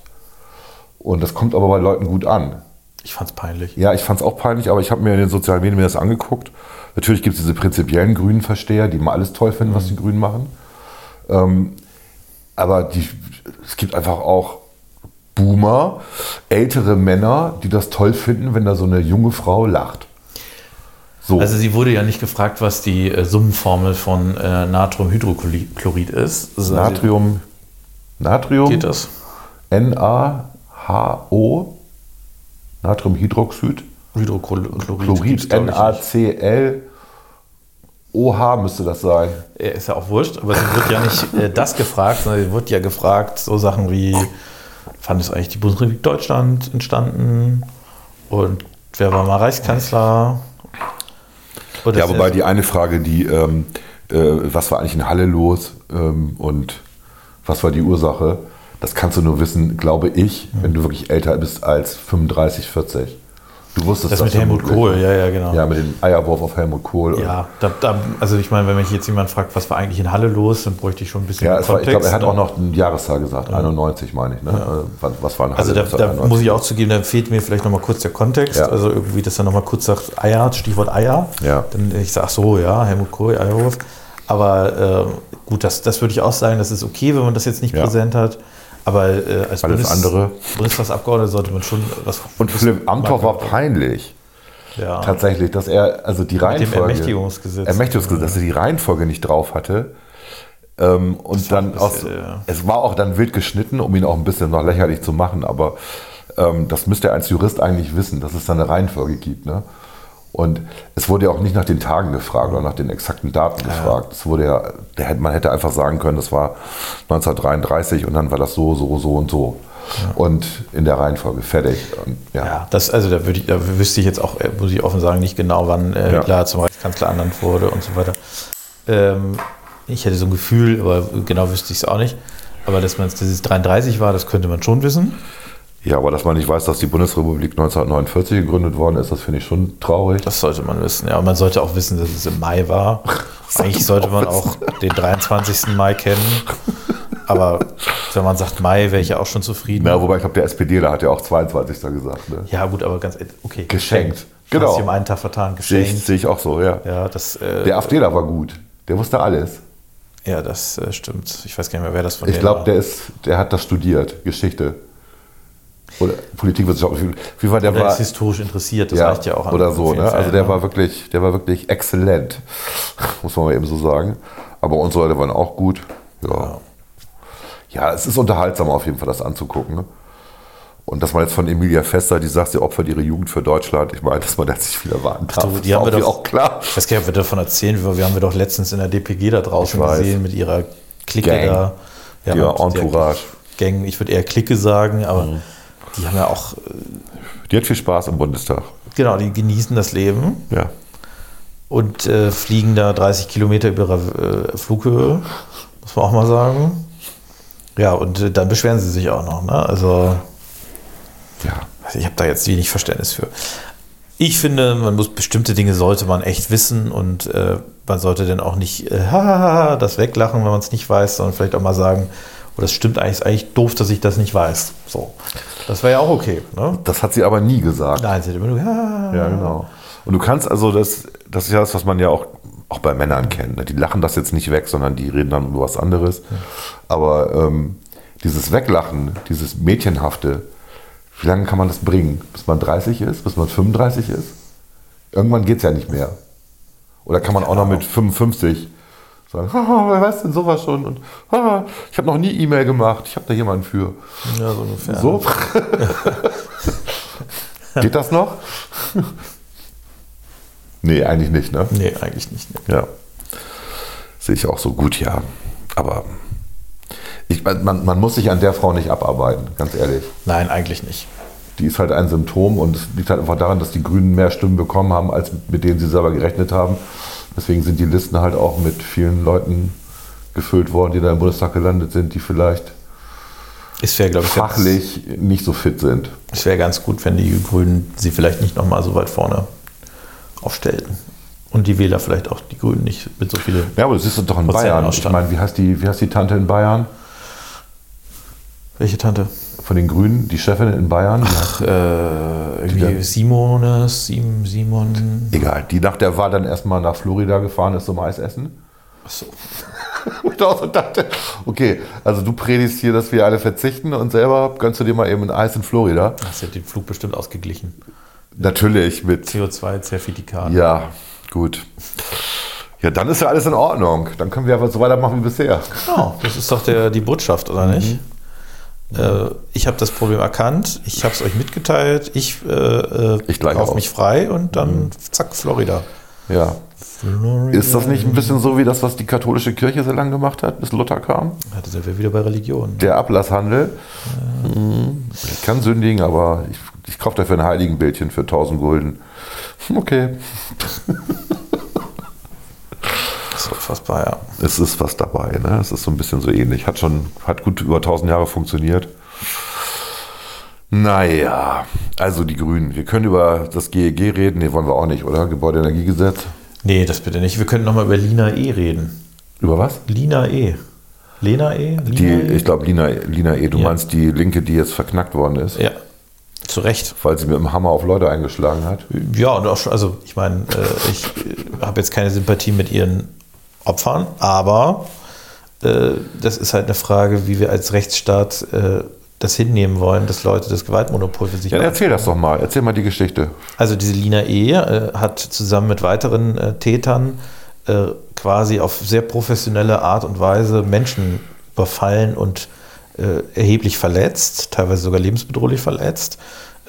Speaker 2: Und das kommt aber bei Leuten gut an.
Speaker 1: Ich fand's peinlich.
Speaker 2: Ja, ich fand es auch peinlich, aber ich habe mir in den sozialen Medien mir das angeguckt. Natürlich gibt es diese prinzipiellen grünen Versteher, die mal alles toll finden, was die Grünen machen. Ähm, aber die, es gibt einfach auch Boomer, ältere Männer, die das toll finden, wenn da so eine junge Frau lacht. So.
Speaker 1: Also sie wurde ja nicht gefragt, was die äh, Summenformel von äh, Natriumhydrochlorid ist. Also-
Speaker 2: Natrium, Natrium,
Speaker 1: Geht das?
Speaker 2: NaHO, Natriumhydroxid,
Speaker 1: Hydrochlorid.
Speaker 2: NaCl, OH müsste das sein.
Speaker 1: Ist ja auch wurscht, aber sie wird ja nicht äh, das gefragt, sondern sie wird ja gefragt, so Sachen wie, wann ist eigentlich die Bundesrepublik Deutschland entstanden und wer war mal Reichskanzler? Und
Speaker 2: Ja, wobei die eine Frage, die, ähm, äh, was war eigentlich in Halle los ähm, und was war die Ursache, das kannst du nur wissen, glaube ich, wenn du wirklich älter bist als 35, 40. Du wusstest
Speaker 1: das mit Helmut. Kohl, ja, ja, genau.
Speaker 2: Ja, mit dem Eierwurf auf Helmut Kohl.
Speaker 1: Ja, da, da, also ich meine, wenn mich jetzt jemand fragt, was war eigentlich in Halle los, dann bräuchte ich schon ein bisschen
Speaker 2: Ja, es war, ich glaube, er hat auch noch eine Jahreszahl gesagt, 91 meine ich. Ne? Äh, Was, was war in Halle?
Speaker 1: Also da, da
Speaker 2: 1991?
Speaker 1: muss ich auch zugeben, da fehlt mir vielleicht nochmal kurz der Kontext.
Speaker 2: Ja.
Speaker 1: Also irgendwie, dass er nochmal kurz sagt, Eier, Stichwort Eier.
Speaker 2: Ja.
Speaker 1: Dann ich sage, so, ja, Helmut Kohl, Eierwurf. Aber äh, gut, das, das würde ich auch sagen, das ist okay, wenn man das jetzt nicht
Speaker 2: Ja.
Speaker 1: präsent hat. Aber äh, als
Speaker 2: Alles andere.
Speaker 1: Bundestagsabgeordneter sollte man schon was.
Speaker 2: Und Philipp Amthor war peinlich.
Speaker 1: ja.
Speaker 2: Tatsächlich, dass er, also die
Speaker 1: dem
Speaker 2: Reihenfolge.
Speaker 1: Ermächtigungsgesetz.
Speaker 2: Ermächtigungsgesetz, dass er die Reihenfolge nicht drauf hatte. Ähm, und dann
Speaker 1: ein
Speaker 2: aus,
Speaker 1: bisschen, ja.
Speaker 2: es war auch dann wild geschnitten, um ihn auch ein bisschen noch lächerlich zu machen, aber ähm, das müsste er als Jurist eigentlich wissen, dass es da eine Reihenfolge gibt. Ne? Und es wurde ja auch nicht nach den Tagen gefragt oder nach den exakten Daten gefragt. Es wurde ja, man hätte einfach sagen können, das war 1933 und dann war das so, so, so und so. Und in der Reihenfolge fertig. Und, ja.
Speaker 1: Ja, das, also da, würde ich, da wüsste ich jetzt auch, äh, muss ich offen sagen, nicht genau, wann äh,
Speaker 2: Ja.
Speaker 1: Hitler zum Reichskanzler ernannt wurde und so weiter. Ähm, ich hätte so ein Gefühl, aber genau wüsste ich es auch nicht. Aber dass man es dieses 33 war, das könnte man schon wissen.
Speaker 2: Ja, aber dass man nicht weiß, dass die Bundesrepublik 1949 gegründet worden ist, das finde ich schon traurig.
Speaker 1: Das sollte man wissen. Ja, und man sollte auch wissen, dass es im Mai war. Eigentlich sollte man auch den 23. Mai kennen. Aber wenn man sagt Mai, wäre ich ja auch schon zufrieden.
Speaker 2: Ja, wobei ich glaube, der SPDler hat ja auch 22. gesagt. Ne?
Speaker 1: Ja, gut, aber ganz okay.
Speaker 2: Geschenkt.
Speaker 1: Genau. Hast du um einen Tag vertan,
Speaker 2: Sehe ich,
Speaker 1: geschenkt.
Speaker 2: sehe ich auch so, ja.
Speaker 1: Ja, das, äh,
Speaker 2: Der AfDler war gut. Der wusste alles.
Speaker 1: ja, das äh, stimmt. Ich weiß gar nicht mehr, wer das von
Speaker 2: Ich glaube, der ist, der hat das studiert, Geschichte. Oder Politikwissenschaft. Wie war der
Speaker 1: Der
Speaker 2: war,
Speaker 1: ist historisch interessiert, das
Speaker 2: ja,
Speaker 1: reicht ja auch. an-
Speaker 2: Oder
Speaker 1: auf
Speaker 2: so,
Speaker 1: jeden
Speaker 2: ne?
Speaker 1: Fall,
Speaker 2: Also der
Speaker 1: ne?
Speaker 2: war wirklich, der war wirklich exzellent, muss man mal eben so sagen. Aber unsere Leute waren auch gut. Ja. ja, es ist unterhaltsam auf jeden Fall, das anzugucken. Ne? Und dass man jetzt von Emilia Fester, die sagt, sie opfert ihre Jugend für Deutschland, ich meine, dass man da nicht viel erwarten darf.
Speaker 1: du, die haben wir doch-
Speaker 2: auch klar.
Speaker 1: Ich weiß gar nicht, ob wir davon erzählen, wir wir haben wir doch letztens in der DPG da draußen gesehen mit ihrer Clique
Speaker 2: Gang.
Speaker 1: da.
Speaker 2: Ja,
Speaker 1: der
Speaker 2: Entourage.
Speaker 1: Gang, ich würde eher Clique sagen, aber
Speaker 2: Mhm.
Speaker 1: Die haben ja auch, äh,
Speaker 2: Die hat viel Spaß im Bundestag.
Speaker 1: genau, die genießen das Leben
Speaker 2: Ja.
Speaker 1: und äh, fliegen da 30 Kilometer über ihre äh, Flughöhe, muss man auch mal sagen. Ja, und äh, dann beschweren sie sich auch noch. Ne? Also,
Speaker 2: Ja.
Speaker 1: Also ich habe da jetzt wenig Verständnis für. Ich finde, man muss bestimmte Dinge sollte man echt wissen und äh, man sollte dann auch nicht äh, das weglachen, wenn man es nicht weiß, sondern vielleicht auch mal sagen, oh, das stimmt eigentlich, ist eigentlich doof, dass ich das nicht weiß. So, das wäre ja auch okay. Ne?
Speaker 2: Das hat sie aber nie gesagt.
Speaker 1: Nein, sie hat immer nur, hahaha.
Speaker 2: Ja, genau. Und du kannst also, das, das ist ja das, was man ja auch, auch bei Männern kennt. Ne? Die lachen das jetzt nicht weg, sondern die reden dann über was anderes. Aber ähm, dieses Weglachen, dieses Mädchenhafte, wie lange kann man das bringen? Bis man 30 ist, bis man 35 ist? Irgendwann geht es ja nicht mehr. Oder kann man auch noch mit 55 sagen, wer weiß denn sowas schon? Und haha, ich habe noch nie E-Mail gemacht, ich habe da jemanden für.
Speaker 1: Ja, so ungefähr.
Speaker 2: So? Geht das noch? nee, eigentlich nicht, ne?
Speaker 1: Nee, eigentlich nicht. Nee.
Speaker 2: Ja. Sehe ich auch so gut, ja. Aber ich, man, man muss sich an der Frau nicht abarbeiten, ganz ehrlich.
Speaker 1: Nein, eigentlich nicht.
Speaker 2: Die ist halt ein Symptom und es liegt halt einfach daran, dass die Grünen mehr Stimmen bekommen haben, als mit denen sie selber gerechnet haben. Deswegen sind die Listen halt auch mit vielen Leuten gefüllt worden, die da im Bundestag gelandet sind, die vielleicht
Speaker 1: glaube ich, ganz-
Speaker 2: fachlich nicht so fit sind.
Speaker 1: Es wäre ganz gut, wenn die Grünen sie vielleicht nicht nochmal so weit vorne aufstellten. Und die Wähler vielleicht auch, die Grünen nicht mit so vielen.
Speaker 2: Ja, aber das ist doch in Bayern. Ich meine, wie heißt, die, wie heißt die Tante in Bayern?
Speaker 1: Welche Tante?
Speaker 2: Von den Grünen, die Chefin in Bayern? Heißt-
Speaker 1: Äh, irgendwie Simones, Sim, Simon.
Speaker 2: Egal, die nach der Wahl dann erstmal nach Florida gefahren ist zum Eis essen.
Speaker 1: Achso.
Speaker 2: Wo ich auch so dachte, okay, also du predigst hier, dass wir alle verzichten und selber gönnst du dir mal eben ein Eis in Florida.
Speaker 1: Hast ja den Flug bestimmt ausgeglichen.
Speaker 2: Natürlich mit,
Speaker 1: CO2-Zertifikat.
Speaker 2: ja, gut. Ja, dann ist ja alles in Ordnung. Dann können wir aber so weitermachen wie bisher.
Speaker 1: Genau, das ist doch der, die Botschaft, oder nicht? Äh, ich habe das Problem erkannt, ich habe es euch mitgeteilt, ich, äh, äh,
Speaker 2: Ich gleich
Speaker 1: kauf
Speaker 2: auch.
Speaker 1: mich frei und dann zack, Florida.
Speaker 2: Ja. Ist das nicht ein bisschen so wie das, was die katholische Kirche so lange gemacht hat, bis Luther kam?
Speaker 1: Ja, da sind wir wieder bei Religion.
Speaker 2: Der Ablasshandel. Mhm. Ich kann sündigen, aber ich, ich kaufe dafür ein Heiligenbildchen für 1000 Gulden. Okay,
Speaker 1: Das ist unfassbar, ja.
Speaker 2: es ist was dabei. Ne? Es ist so ein bisschen so ähnlich. Hat schon, hat gut über 1000 Jahre funktioniert. Naja, also die Grünen. Wir können über das GEG reden. Nee, wollen wir auch nicht, oder? Gebäudeenergiegesetz.
Speaker 1: Nee, das bitte nicht. Wir können nochmal über Lina E. reden.
Speaker 2: Über was?
Speaker 1: Lina E. Lena E? Lina
Speaker 2: Die,
Speaker 1: e?
Speaker 2: ich glaube, Lina, Lina E., du
Speaker 1: Ja.
Speaker 2: meinst die Linke, die jetzt verknackt worden ist,
Speaker 1: Ja, zu Recht.
Speaker 2: weil sie mit dem Hammer auf Leute eingeschlagen hat.
Speaker 1: Ja, und auch schon, also ich meine, äh, ich äh, habe jetzt keine Sympathie mit ihren Opfern, aber äh, das ist halt eine Frage, wie wir als Rechtsstaat äh, das hinnehmen wollen, dass Leute das Gewaltmonopol für sich
Speaker 2: Ja,
Speaker 1: haben.
Speaker 2: erzähl das doch mal. Erzähl mal die Geschichte.
Speaker 1: Also diese Lina E. Äh, hat zusammen mit weiteren äh, Tätern äh, quasi auf sehr professionelle Art und Weise Menschen überfallen und äh, erheblich verletzt, teilweise sogar lebensbedrohlich verletzt.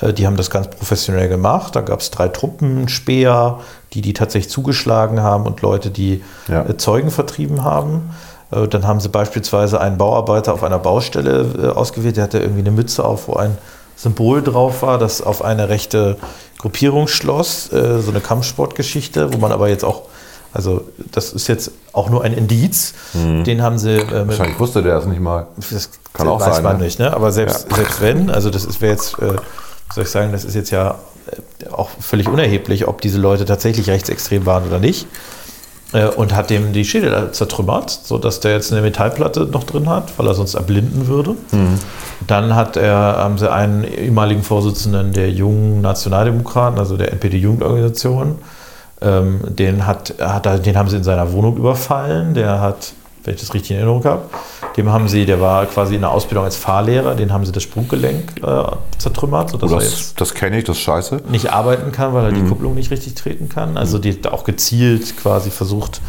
Speaker 1: Äh, die haben das ganz professionell gemacht. Da gab es drei Truppen, Speer, die die tatsächlich zugeschlagen haben und Leute, die
Speaker 2: Ja.
Speaker 1: äh, Zeugen vertrieben haben. Äh, Dann haben sie beispielsweise einen Bauarbeiter auf einer Baustelle äh, ausgewählt, der hatte irgendwie eine Mütze auf, wo ein Symbol drauf war, das auf eine rechte Gruppierung schloss, so eine Kampfsportgeschichte, wo man aber jetzt auch, also das ist jetzt auch nur ein Indiz, den haben sie äh,
Speaker 2: Wahrscheinlich wusste der das nicht mal.
Speaker 1: das
Speaker 2: Kann auch
Speaker 1: weiß
Speaker 2: sein,
Speaker 1: man
Speaker 2: ne?
Speaker 1: nicht, ne? aber selbst,
Speaker 2: Ja.
Speaker 1: selbst wenn, also das ist wäre jetzt, äh, soll ich sagen, das ist jetzt ja äh, auch völlig unerheblich, ob diese Leute tatsächlich rechtsextrem waren oder nicht. Äh, Und hat dem die Schädel zertrümmert, sodass der jetzt eine Metallplatte noch drin hat, weil er sonst erblinden würde. Dann hat er, haben sie einen ehemaligen Vorsitzenden der jungen Nationaldemokraten, also der NPD-Jugendorganisation, ähm, den, hat, hat, er- den haben sie in seiner Wohnung überfallen. Der hat, wenn ich das richtig in Erinnerung habe, dem haben sie, der war quasi in der Ausbildung als Fahrlehrer, den haben sie das Sprunggelenk äh, zertrümmert, sodass
Speaker 2: Oh,
Speaker 1: er jetzt
Speaker 2: das das kenne ich, das ist scheiße.
Speaker 1: nicht arbeiten kann, weil er
Speaker 2: Mhm.
Speaker 1: die Kupplung nicht richtig treten kann. Also die hat auch gezielt quasi versucht,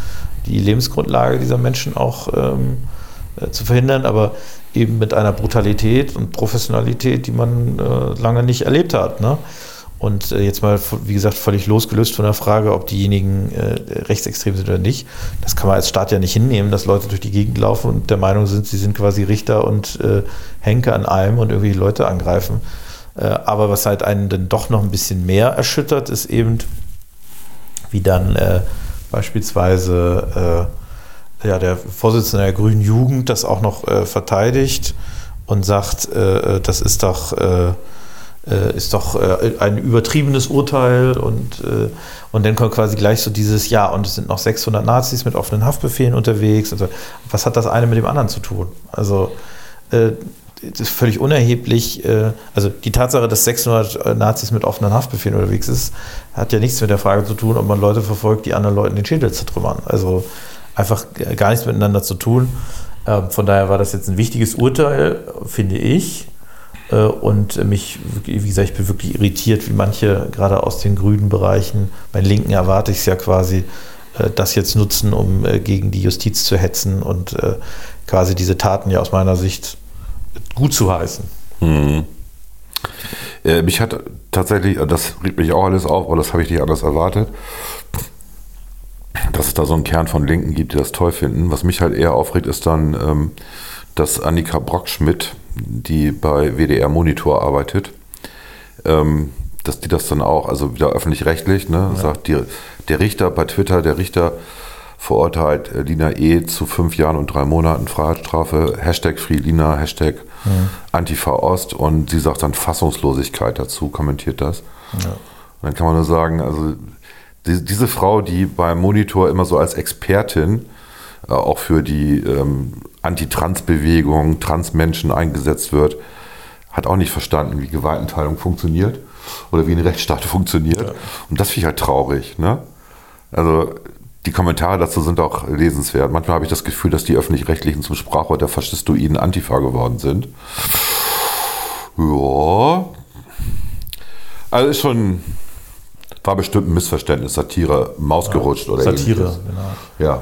Speaker 1: die Lebensgrundlage dieser Menschen auch ähm, äh, zu verhindern, aber eben mit einer Brutalität und Professionalität, die man äh, lange nicht erlebt hat. Ne? Und äh, jetzt mal, wie gesagt, völlig losgelöst von der Frage, ob diejenigen äh, rechtsextrem sind oder nicht. Das kann man als Staat ja nicht hinnehmen, dass Leute durch die Gegend laufen und der Meinung sind, sie sind quasi Richter und äh, Henker an allem und irgendwie Leute angreifen. Äh, aber was halt einen dann doch noch ein bisschen mehr erschüttert, ist eben, wie dann äh, beispielsweise äh, ja, der Vorsitzende der Grünen Jugend das auch noch verteidigt und sagt, das ist doch, äh, äh, ist doch äh, ein übertriebenes Urteil und, äh, und dann kommt quasi gleich so dieses, ja, und es sind noch 600 Nazis mit offenen Haftbefehlen unterwegs. Also, was hat das eine mit dem anderen zu tun? Also, äh, das ist völlig unerheblich. äh, Also die Tatsache, dass 600 Nazis mit offenen Haftbefehlen unterwegs ist, hat ja nichts mit der Frage zu tun, ob man Leute verfolgt, die anderen Leuten den Schädel zertrümmern. Also einfach gar nichts miteinander zu tun. Ähm, Von daher war das jetzt ein wichtiges Urteil, finde ich. Äh, Und mich, wie gesagt, ich bin wirklich irritiert, wie manche gerade aus den grünen Bereichen, bei Linken erwarte ich es ja quasi, äh, das jetzt nutzen, um äh, gegen die Justiz zu hetzen und quasi diese Taten ja aus meiner Sicht gut zu heißen.
Speaker 2: Äh, mich hat tatsächlich, das regt mich auch alles auf, aber das habe ich nicht anders erwartet, dass es da so einen Kern von Linken gibt, die das toll finden. Was mich halt eher aufregt, ist dann, ähm, dass Annika Brockschmidt, die bei WDR Monitor arbeitet, ähm, dass die das dann auch, also wieder öffentlich-rechtlich, ne, sagt, die, der Richter bei Twitter, der Richter verurteilt äh, Lina E. zu fünf Jahren und drei Monaten Freiheitsstrafe, Hashtag Free Lina, Hashtag Antifa Ost und sie sagt dann Fassungslosigkeit dazu, kommentiert das. Und dann kann man nur sagen, also die, diese Frau, die beim Monitor immer so als Expertin äh, auch für die ähm, Anti-Trans-Bewegung, Transmenschen eingesetzt wird, hat auch nicht verstanden, wie Gewaltenteilung funktioniert oder wie ein Rechtsstaat funktioniert. Und das finde ich halt traurig. Ne? Also die Kommentare dazu sind auch lesenswert. Manchmal habe ich das Gefühl, dass die Öffentlich-Rechtlichen zum Sprachrohr der faschistoiden Antifa geworden sind. Ja. Also ist schon, war bestimmt ein Missverständnis, Satire, Maus gerutscht oder
Speaker 1: Satire,
Speaker 2: ähnliches.
Speaker 1: genau.
Speaker 2: Ja.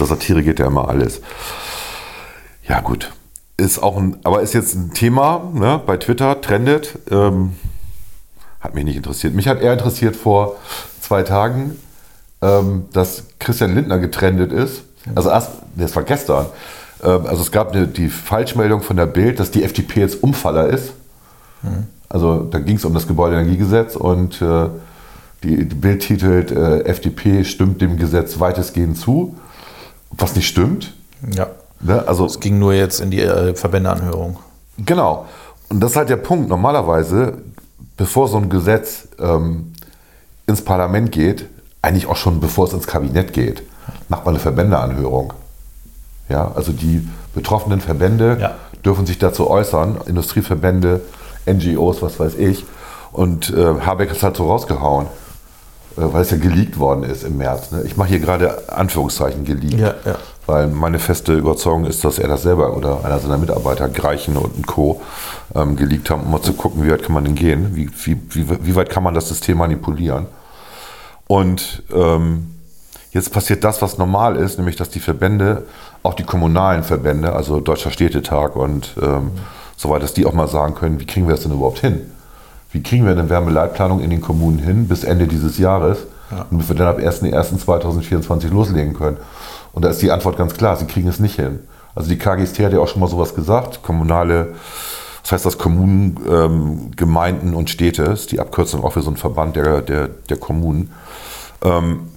Speaker 2: Der Satire geht ja immer alles. Ja, gut. Ist auch ein, aber ist jetzt ein Thema, ne, bei Twitter, trendet. Ähm, hat mich nicht interessiert. Mich hat eher interessiert vor zwei Tagen, ähm, dass Christian Lindner getrendet ist. Also erst, das war gestern. Ähm, also es gab eine, die Falschmeldung von der Bild, dass die FDP jetzt Umfaller ist. Also da ging es um das Gebäudeenergiegesetz und äh, die, die Bild titelt, äh, FDP stimmt dem Gesetz weitestgehend zu, was nicht stimmt.
Speaker 1: Ja.
Speaker 2: Ne? Also
Speaker 1: Es ging nur jetzt in die äh, Verbändeanhörung.
Speaker 2: Genau. Und das ist halt der Punkt. Normalerweise, bevor so ein Gesetz ähm, ins Parlament geht, eigentlich auch schon bevor es ins Kabinett geht, macht man eine Verbändeanhörung. Ja, also die betroffenen Verbände
Speaker 1: Ja.
Speaker 2: dürfen sich dazu äußern, Industrieverbände, NGOs, was weiß ich. Und äh, Habeck ist halt so rausgehauen, weil es ja geleakt worden ist im März. Ne? Ich mache hier gerade Anführungszeichen geleakt.
Speaker 1: Ja, ja.
Speaker 2: Weil meine feste Überzeugung ist, dass er das selber oder einer seiner Mitarbeiter, Greichen und Co., ähm, geleakt haben, um mal zu gucken, wie weit kann man denn gehen, wie, wie, wie, wie weit kann man das System manipulieren. Und ähm, jetzt passiert das, was normal ist, nämlich dass die Verbände, auch die kommunalen Verbände, also Deutscher Städtetag und ähm, so weiter, dass die auch mal sagen können, wie kriegen wir das denn überhaupt hin? Wie kriegen wir eine Wärmeleitplanung in den Kommunen hin bis Ende dieses Jahres, damit wir dann ab 1.1.2024 loslegen können? Und da ist die Antwort ganz klar, sie kriegen es nicht hin. Also die KGST hat ja auch schon mal sowas gesagt, kommunale, das heißt das Kommunen, ähm, Gemeinden und Städte, ist die Abkürzung auch für so einen Verband der, der, der Kommunen. Ähm,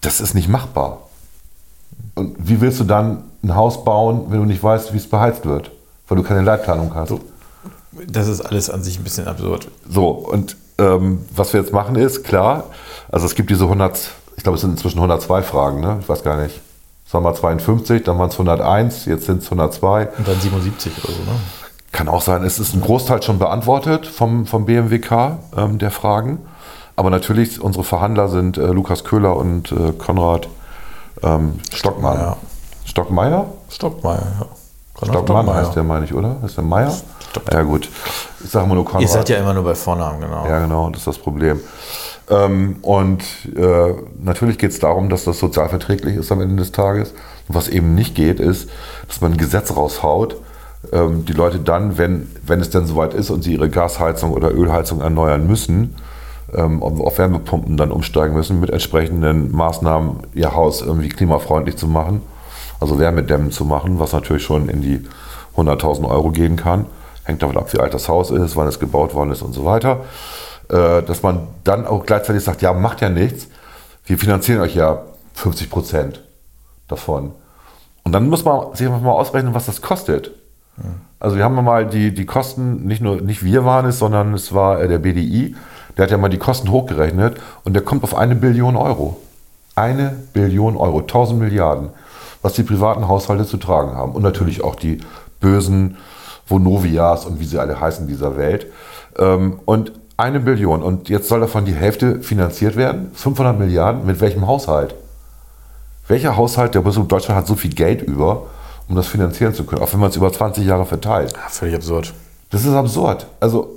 Speaker 2: das ist nicht machbar. Und wie willst du dann ein Haus bauen, wenn du nicht weißt, wie es beheizt wird? Weil du keine Leitplanung hast.
Speaker 1: Das ist alles an sich ein bisschen absurd.
Speaker 2: So, und ähm, was wir jetzt machen ist, klar, also es gibt diese 100, ich glaube, es sind inzwischen 102 Fragen, ne? ich weiß gar nicht. Es waren mal 52, dann waren es 101, jetzt sind es 102.
Speaker 1: Und dann 77 oder so, ne?
Speaker 2: Kann auch sein, es ist ein Großteil schon beantwortet vom, vom BMWK ähm, der Fragen. Aber natürlich, unsere Verhandler sind äh, Lukas Köhler und äh, Konrad ähm, Stockmann.
Speaker 1: Stockmeier.
Speaker 2: Stockmeier?
Speaker 1: Stockmeier, ja.
Speaker 2: Stockmann heißt der, meine ich, oder? Ist der Meier? Ja, gut. Ich sage mal nur Konrad.
Speaker 1: Ihr seid ja immer nur bei Vornamen, genau.
Speaker 2: Ja, genau, das ist das Problem. Ähm, und äh, natürlich geht es darum, dass das sozialverträglich ist am Ende des Tages. Und was eben nicht geht, ist, dass man ein Gesetz raushaut, ähm, die Leute dann, wenn, wenn es denn soweit ist und sie ihre Gasheizung oder Ölheizung erneuern müssen, ähm, auf Wärmepumpen dann umsteigen müssen, mit entsprechenden Maßnahmen ihr Haus irgendwie klimafreundlich zu machen, also Wärmedämmen zu machen, was natürlich schon in die 100.000 Euro gehen kann. Hängt davon ab, wie alt das Haus ist, wann es gebaut worden ist und so weiter. Äh, dass man dann auch gleichzeitig sagt, ja, macht ja nichts, wir finanzieren euch ja 50 Prozent davon. Und dann muss man sich einfach mal ausrechnen, was das kostet. Also wir haben mal die, die Kosten, nicht nur nicht wir waren es, sondern es war äh, der BDI, der hat ja mal die Kosten hochgerechnet und der kommt auf eine Billion Euro. Eine Billion Euro, 1000 Milliarden, was die privaten Haushalte zu tragen haben. Und natürlich auch die bösen Vonovias und wie sie alle heißen dieser Welt. Ähm, Und eine Billion. Und jetzt soll davon die Hälfte finanziert werden? 500 Milliarden? Mit welchem Haushalt? Welcher Haushalt der Bundesrepublik Deutschland hat so viel Geld über, um das finanzieren zu können, auch wenn man es über 20 Jahre verteilt?
Speaker 1: Ja, völlig absurd.
Speaker 2: Das ist absurd. Also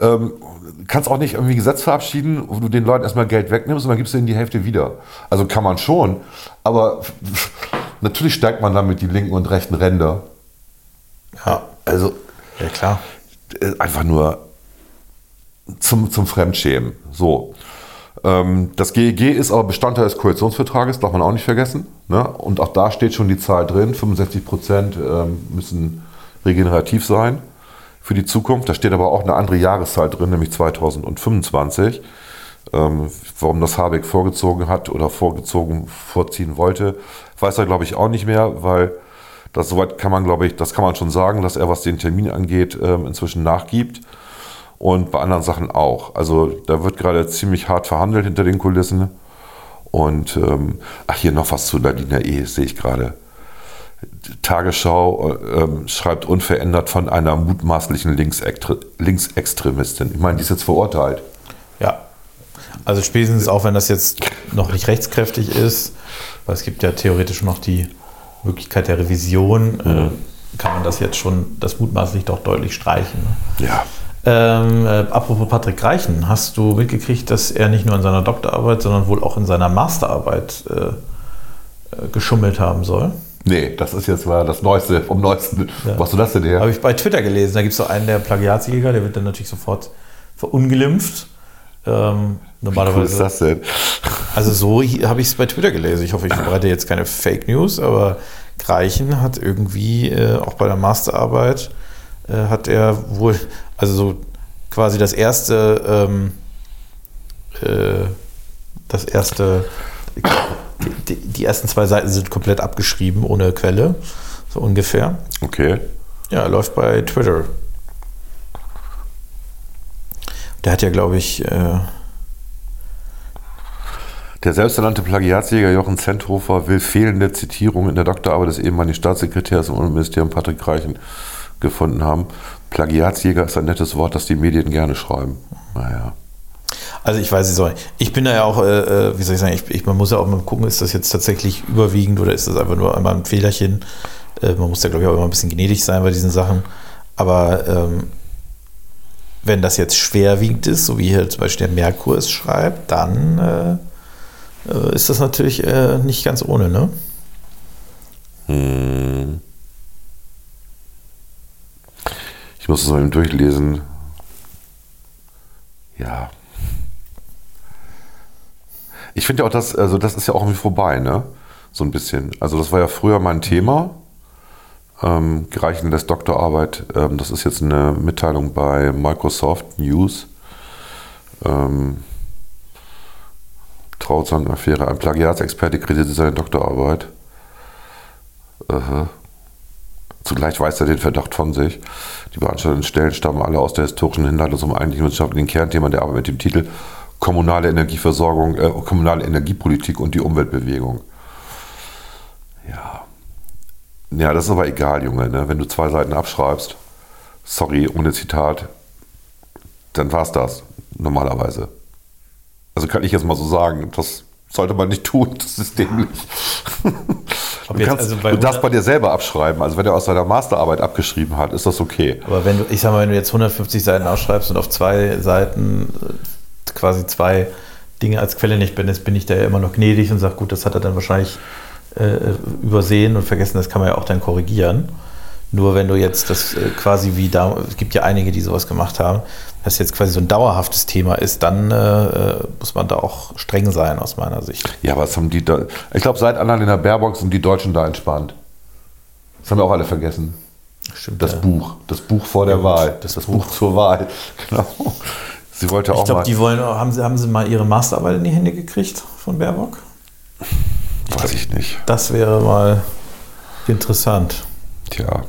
Speaker 2: ähm, kannst auch nicht irgendwie ein Gesetz verabschieden, wo du den Leuten erstmal Geld wegnimmst und dann gibst du ihnen die Hälfte wieder. Also kann man schon, aber natürlich steigt man damit die linken und rechten Ränder.
Speaker 1: Ja,
Speaker 2: Also
Speaker 1: ja klar.
Speaker 2: äh, einfach nur zum, zum Fremdschämen. So. Ähm, das GEG ist aber Bestandteil des Koalitionsvertrages, darf man auch nicht vergessen. Ne? Und auch da steht schon die Zahl drin, 65 Prozent ähm, müssen regenerativ sein für die Zukunft. Da steht aber auch eine andere Jahreszahl drin, nämlich 2025. Ähm, warum das Habeck vorgezogen hat oder vorgezogen vorziehen wollte, weiß er, glaube ich, auch nicht mehr, weil das soweit kann man, glaube ich, das kann man schon sagen, dass er, was den Termin angeht, ähm, inzwischen nachgibt. und bei anderen Sachen auch. Also da wird gerade ziemlich hart verhandelt hinter den Kulissen. Und ähm, ach, hier noch was zu Ladina E, sehe ich gerade. Tagesschau äh, ähm, schreibt unverändert von einer mutmaßlichen Linksextre Linksextremistin. Ich meine, die ist jetzt verurteilt.
Speaker 1: Also spätestens auch, wenn das jetzt noch nicht rechtskräftig ist, weil es gibt ja theoretisch noch die Möglichkeit der Revision, äh, kann man das jetzt schon, das mutmaßlich doch deutlich streichen. Ne?
Speaker 2: Ja.
Speaker 1: Ähm, äh, apropos Patrick Reichen, hast du mitgekriegt, dass er nicht nur in seiner Doktorarbeit, sondern wohl auch in seiner Masterarbeit äh, äh, geschummelt haben soll?
Speaker 2: Nee, das ist jetzt mal das Neueste vom Neuesten.
Speaker 1: Ja.
Speaker 2: Was du das denn her?
Speaker 1: Habe ich bei Twitter gelesen. Da gibt es so einen, der Plagiatsjäger, der wird dann natürlich sofort verunglimpft. Ähm,
Speaker 2: Wie cool
Speaker 1: normalerweise.
Speaker 2: ist das denn?
Speaker 1: Also so habe ich es bei Twitter gelesen. Ich hoffe, ich verbreite jetzt keine Fake News, aber Greichen hat irgendwie äh, auch bei der Masterarbeit äh, hat er wohl, also so quasi das erste, ähm, äh, das erste, die, die ersten zwei Seiten sind komplett abgeschrieben, ohne Quelle, so ungefähr.
Speaker 2: Okay.
Speaker 1: Ja, er läuft bei Twitter. Der hat ja, glaube ich, äh,
Speaker 2: Der selbsternannte Plagiatsjäger Jochen Zenthofer will fehlende Zitierungen in der Doktorarbeit des ehemaligen Staatssekretärs im Umweltministerium Patrick Reichen gefunden haben. Plagiatsjäger ist ein nettes Wort, das die Medien gerne schreiben. Naja.
Speaker 1: Also ich weiß es auch nicht. Ich bin da ja auch, äh, äh, wie soll ich sagen, ich, ich, man muss ja auch mal gucken, ist das jetzt tatsächlich überwiegend oder ist das einfach nur einmal ein Fehlerchen? Äh, man muss ja, glaube ich, auch immer ein bisschen gnädig sein bei diesen Sachen. Aber ähm, wenn das jetzt schwerwiegend ist, so wie hier zum Beispiel der Merkur es schreibt, dann äh, äh, ist das natürlich äh, nicht ganz ohne, ne?
Speaker 2: Hm. Ich muss es mal eben durchlesen. Ja. Ich finde ja auch, das, also das ist ja auch irgendwie vorbei, ne? So ein bisschen. Also das war ja früher mein Thema. Ähm, Gereichen lässt Doktorarbeit. Ähm, das ist jetzt eine Mitteilung bei Microsoft News. Ähm, Trauzahn-Affäre. Ein Plagiatsexperte kritisiert seine Doktorarbeit. Aha. Zugleich weist er den Verdacht von sich. Die beanstandeten Stellen stammen alle aus der historischen Hinleitung zum eigentlichen wissenschaftlichen Kernthema der Arbeit mit dem Titel Kommunale Energieversorgung, äh, kommunale Energiepolitik und die Umweltbewegung. Ja. Ja, das ist aber egal, Junge. Ne? Wenn du zwei Seiten abschreibst, sorry, ohne Zitat, dann war's das. Normalerweise. Also kann ich jetzt mal so sagen, das sollte man nicht tun, das ist dämlich.
Speaker 1: Ob
Speaker 2: Du, kannst,
Speaker 1: also bei
Speaker 2: du darfst
Speaker 1: 100
Speaker 2: bei dir selber abschreiben. Also wenn er aus seiner Masterarbeit abgeschrieben hat, ist das okay.
Speaker 1: Aber wenn du, ich sag mal, wenn du jetzt 150 Seiten ausschreibst und auf zwei Seiten äh, quasi zwei Dinge als Quelle nicht benennst, bin ich da ja immer noch gnädig und sage, gut, das hat er dann wahrscheinlich äh, übersehen und vergessen, das kann man ja auch dann korrigieren. Nur wenn du jetzt das äh, quasi wie da, es gibt ja einige, die sowas gemacht haben, das jetzt quasi so ein dauerhaftes Thema ist, dann äh, muss man da auch streng sein aus meiner Sicht.
Speaker 2: Ja, was haben die da? Ich glaube, seit Annalena Baerbock sind die Deutschen da entspannt. Das haben wir auch alle vergessen.
Speaker 1: Stimmt.
Speaker 2: Das
Speaker 1: ja.
Speaker 2: Buch. Das Buch vor der
Speaker 1: gut,
Speaker 2: Wahl.
Speaker 1: das
Speaker 2: Das,
Speaker 1: Buch.
Speaker 2: Buch. zur Wahl. Genau. Sie wollte auch
Speaker 1: Ich glaube,
Speaker 2: mal.
Speaker 1: die wollen, haben sie, haben sie mal ihre Masterarbeit in die Hände gekriegt von Baerbock?
Speaker 2: Weiß ich nicht.
Speaker 1: Das wäre mal interessant.
Speaker 2: Tja.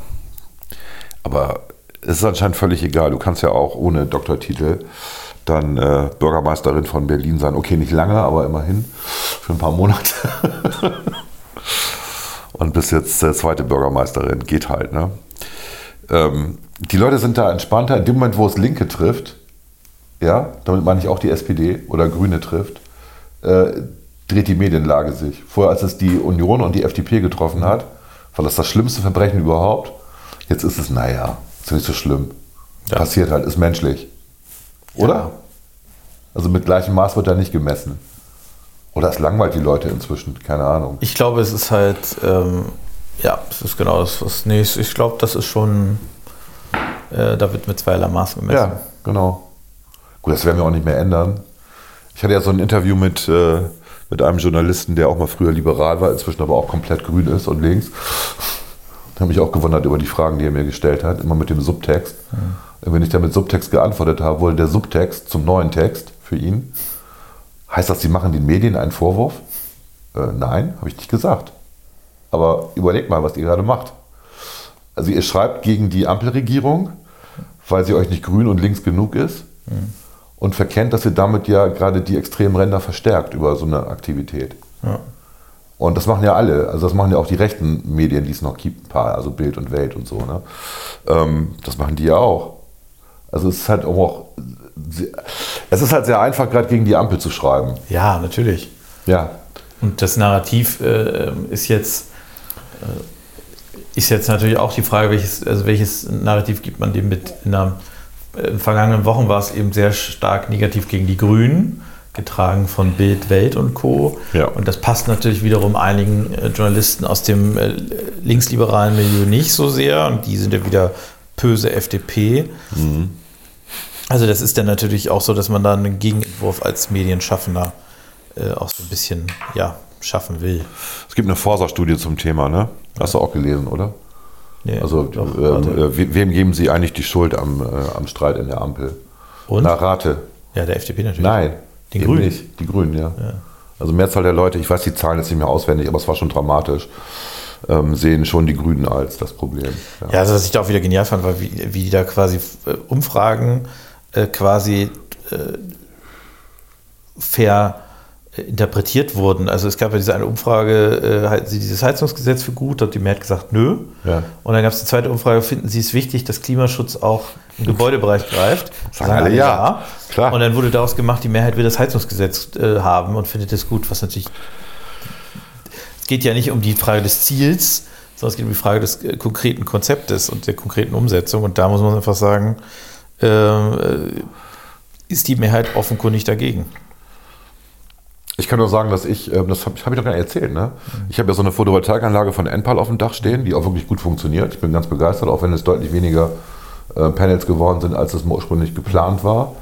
Speaker 2: Aber es ist anscheinend völlig egal. Du kannst ja auch ohne Doktortitel dann äh, Bürgermeisterin von Berlin sein. Okay, nicht lange, aber immerhin für ein paar Monate. Und bist jetzt äh, zweite Bürgermeisterin. Geht halt, ne? Ähm, die Leute sind da entspannter. In dem Moment, wo es Linke trifft, ja, damit meine ich auch die SPD oder Grüne trifft, äh, dreht die Medienlage sich. Vorher, als es die Union und die FDP getroffen hat, war das das schlimmste Verbrechen überhaupt. Jetzt ist es, naja, ist nicht so schlimm.
Speaker 1: Ja.
Speaker 2: Passiert halt, ist menschlich. Oder? Also mit gleichem Maß wird da nicht gemessen. Oder es langweilt die Leute inzwischen, keine Ahnung.
Speaker 1: Ich glaube, es ist halt, ähm, ja, es ist genau das, was, nee, ich glaube, das ist schon, äh, da wird mit zweierlei Maß gemessen.
Speaker 2: Ja, genau. Gut, das werden wir auch nicht mehr ändern. Ich hatte ja so ein Interview mit, äh, mit einem Journalisten, der auch mal früher liberal war, inzwischen aber auch komplett grün ist und links. Ich habe mich auch gewundert über die Fragen, die er mir gestellt hat, immer mit dem Subtext. Und wenn ich dann mit Subtext geantwortet habe, wurde der Subtext zum neuen Text für ihn. Heißt das, Sie machen den Medien einen Vorwurf? Äh, nein, habe ich nicht gesagt. Aber überlegt mal, was ihr gerade macht. Also ihr schreibt gegen die Ampelregierung, weil sie euch nicht grün und links genug ist und verkennt, dass ihr damit ja gerade die extremen Ränder verstärkt über so eine Aktivität.
Speaker 1: Ja.
Speaker 2: Und das machen ja alle, also das machen ja auch die rechten Medien, die es noch gibt, ein paar, also Bild und Welt und so. Ne? Ähm, das machen die ja auch. Also es ist halt auch, sehr- es ist halt sehr einfach, gerade gegen die Ampel zu schreiben.
Speaker 1: ja, natürlich.
Speaker 2: Ja,
Speaker 1: Und das Narrativ äh, ist jetzt äh, ist jetzt natürlich auch die Frage, welches, also welches Narrativ gibt man dem mit in, der, in den vergangenen Wochen war es eben sehr stark negativ gegen die Grünen, getragen von Bild, Welt und Co.
Speaker 2: Ja.
Speaker 1: Und das passt natürlich wiederum einigen äh, Journalisten aus dem äh, linksliberalen Milieu nicht so sehr und die sind ja wieder böse FDP. Also das ist dann natürlich auch so, dass man da einen Gegenentwurf als Medienschaffender äh, auch so ein bisschen ja, schaffen will.
Speaker 2: es gibt eine Forsa-Studie zum Thema, ne? Hast du auch gelesen, oder?
Speaker 1: Nee,
Speaker 2: Also
Speaker 1: doch,
Speaker 2: ähm, äh, we- wem geben Sie eigentlich die Schuld am, äh, am Streit in der Ampel?
Speaker 1: Und?
Speaker 2: Na, rate.
Speaker 1: ja, der FDP natürlich.
Speaker 2: Nein.
Speaker 1: Den Grünen.
Speaker 2: Nicht. Die Grünen, ja. Also Mehrzahl der Leute, ich weiß die Zahlen jetzt nicht mehr auswendig, aber es war schon dramatisch, ähm, sehen schon die Grünen als das Problem. Ja.
Speaker 1: Ja, also was ich da auch wieder genial fand, war, wie, wie da quasi äh, Umfragen äh, quasi äh, fair interpretiert wurden. Also es gab ja diese eine Umfrage, äh, halten Sie dieses Heizungsgesetz für gut? Und die Mehrheit gesagt, nö.
Speaker 2: Ja.
Speaker 1: Und dann gab es die zweite Umfrage, finden Sie es wichtig, dass Klimaschutz auch im Gebäudebereich greift?
Speaker 2: Sagen alle ja. Klar.
Speaker 1: Und dann wurde daraus gemacht, die Mehrheit will das Heizungsgesetz äh, haben und findet es gut, was natürlich es geht ja nicht um die Frage des Ziels, sondern es geht um die Frage des äh, konkreten Konzeptes und der konkreten Umsetzung. Und da muss man einfach sagen, äh, ist die Mehrheit offenkundig dagegen.
Speaker 2: Ich kann nur sagen, dass ich, ähm, das habe hab ich doch gar nicht erzählt, ne? Ich habe ja so eine Photovoltaikanlage von Enpal auf dem Dach stehen, die auch wirklich gut funktioniert. Ich bin ganz begeistert, auch wenn es deutlich weniger äh, Panels geworden sind, als es ursprünglich geplant war,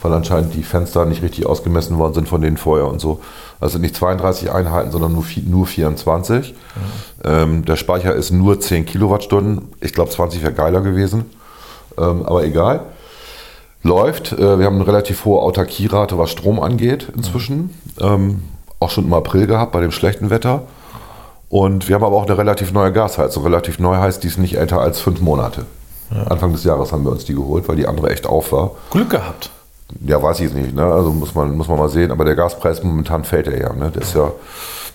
Speaker 2: weil anscheinend die Fenster nicht richtig ausgemessen worden sind von denen vorher und so. Also nicht 32 Einheiten, sondern nur, nur 24. Ähm, der Speicher ist nur 10 Kilowattstunden. Ich glaube, 20 wäre geiler gewesen, ähm, aber egal läuft. Äh, Wir haben eine relativ hohe Autarkierate, was Strom angeht inzwischen. Ähm, auch schon im April gehabt bei dem schlechten Wetter. Und wir haben aber auch eine relativ neue Gasheizung. Relativ neu heißt, die ist nicht älter als fünf Monate. Anfang des Jahres haben wir uns die geholt, weil die andere echt auf war.
Speaker 1: Glück gehabt.
Speaker 2: Ja, weiß ich jetzt nicht. Ne? Also muss man, muss man mal sehen. Aber der Gaspreis momentan fällt er ja. Ne? Der ist ja.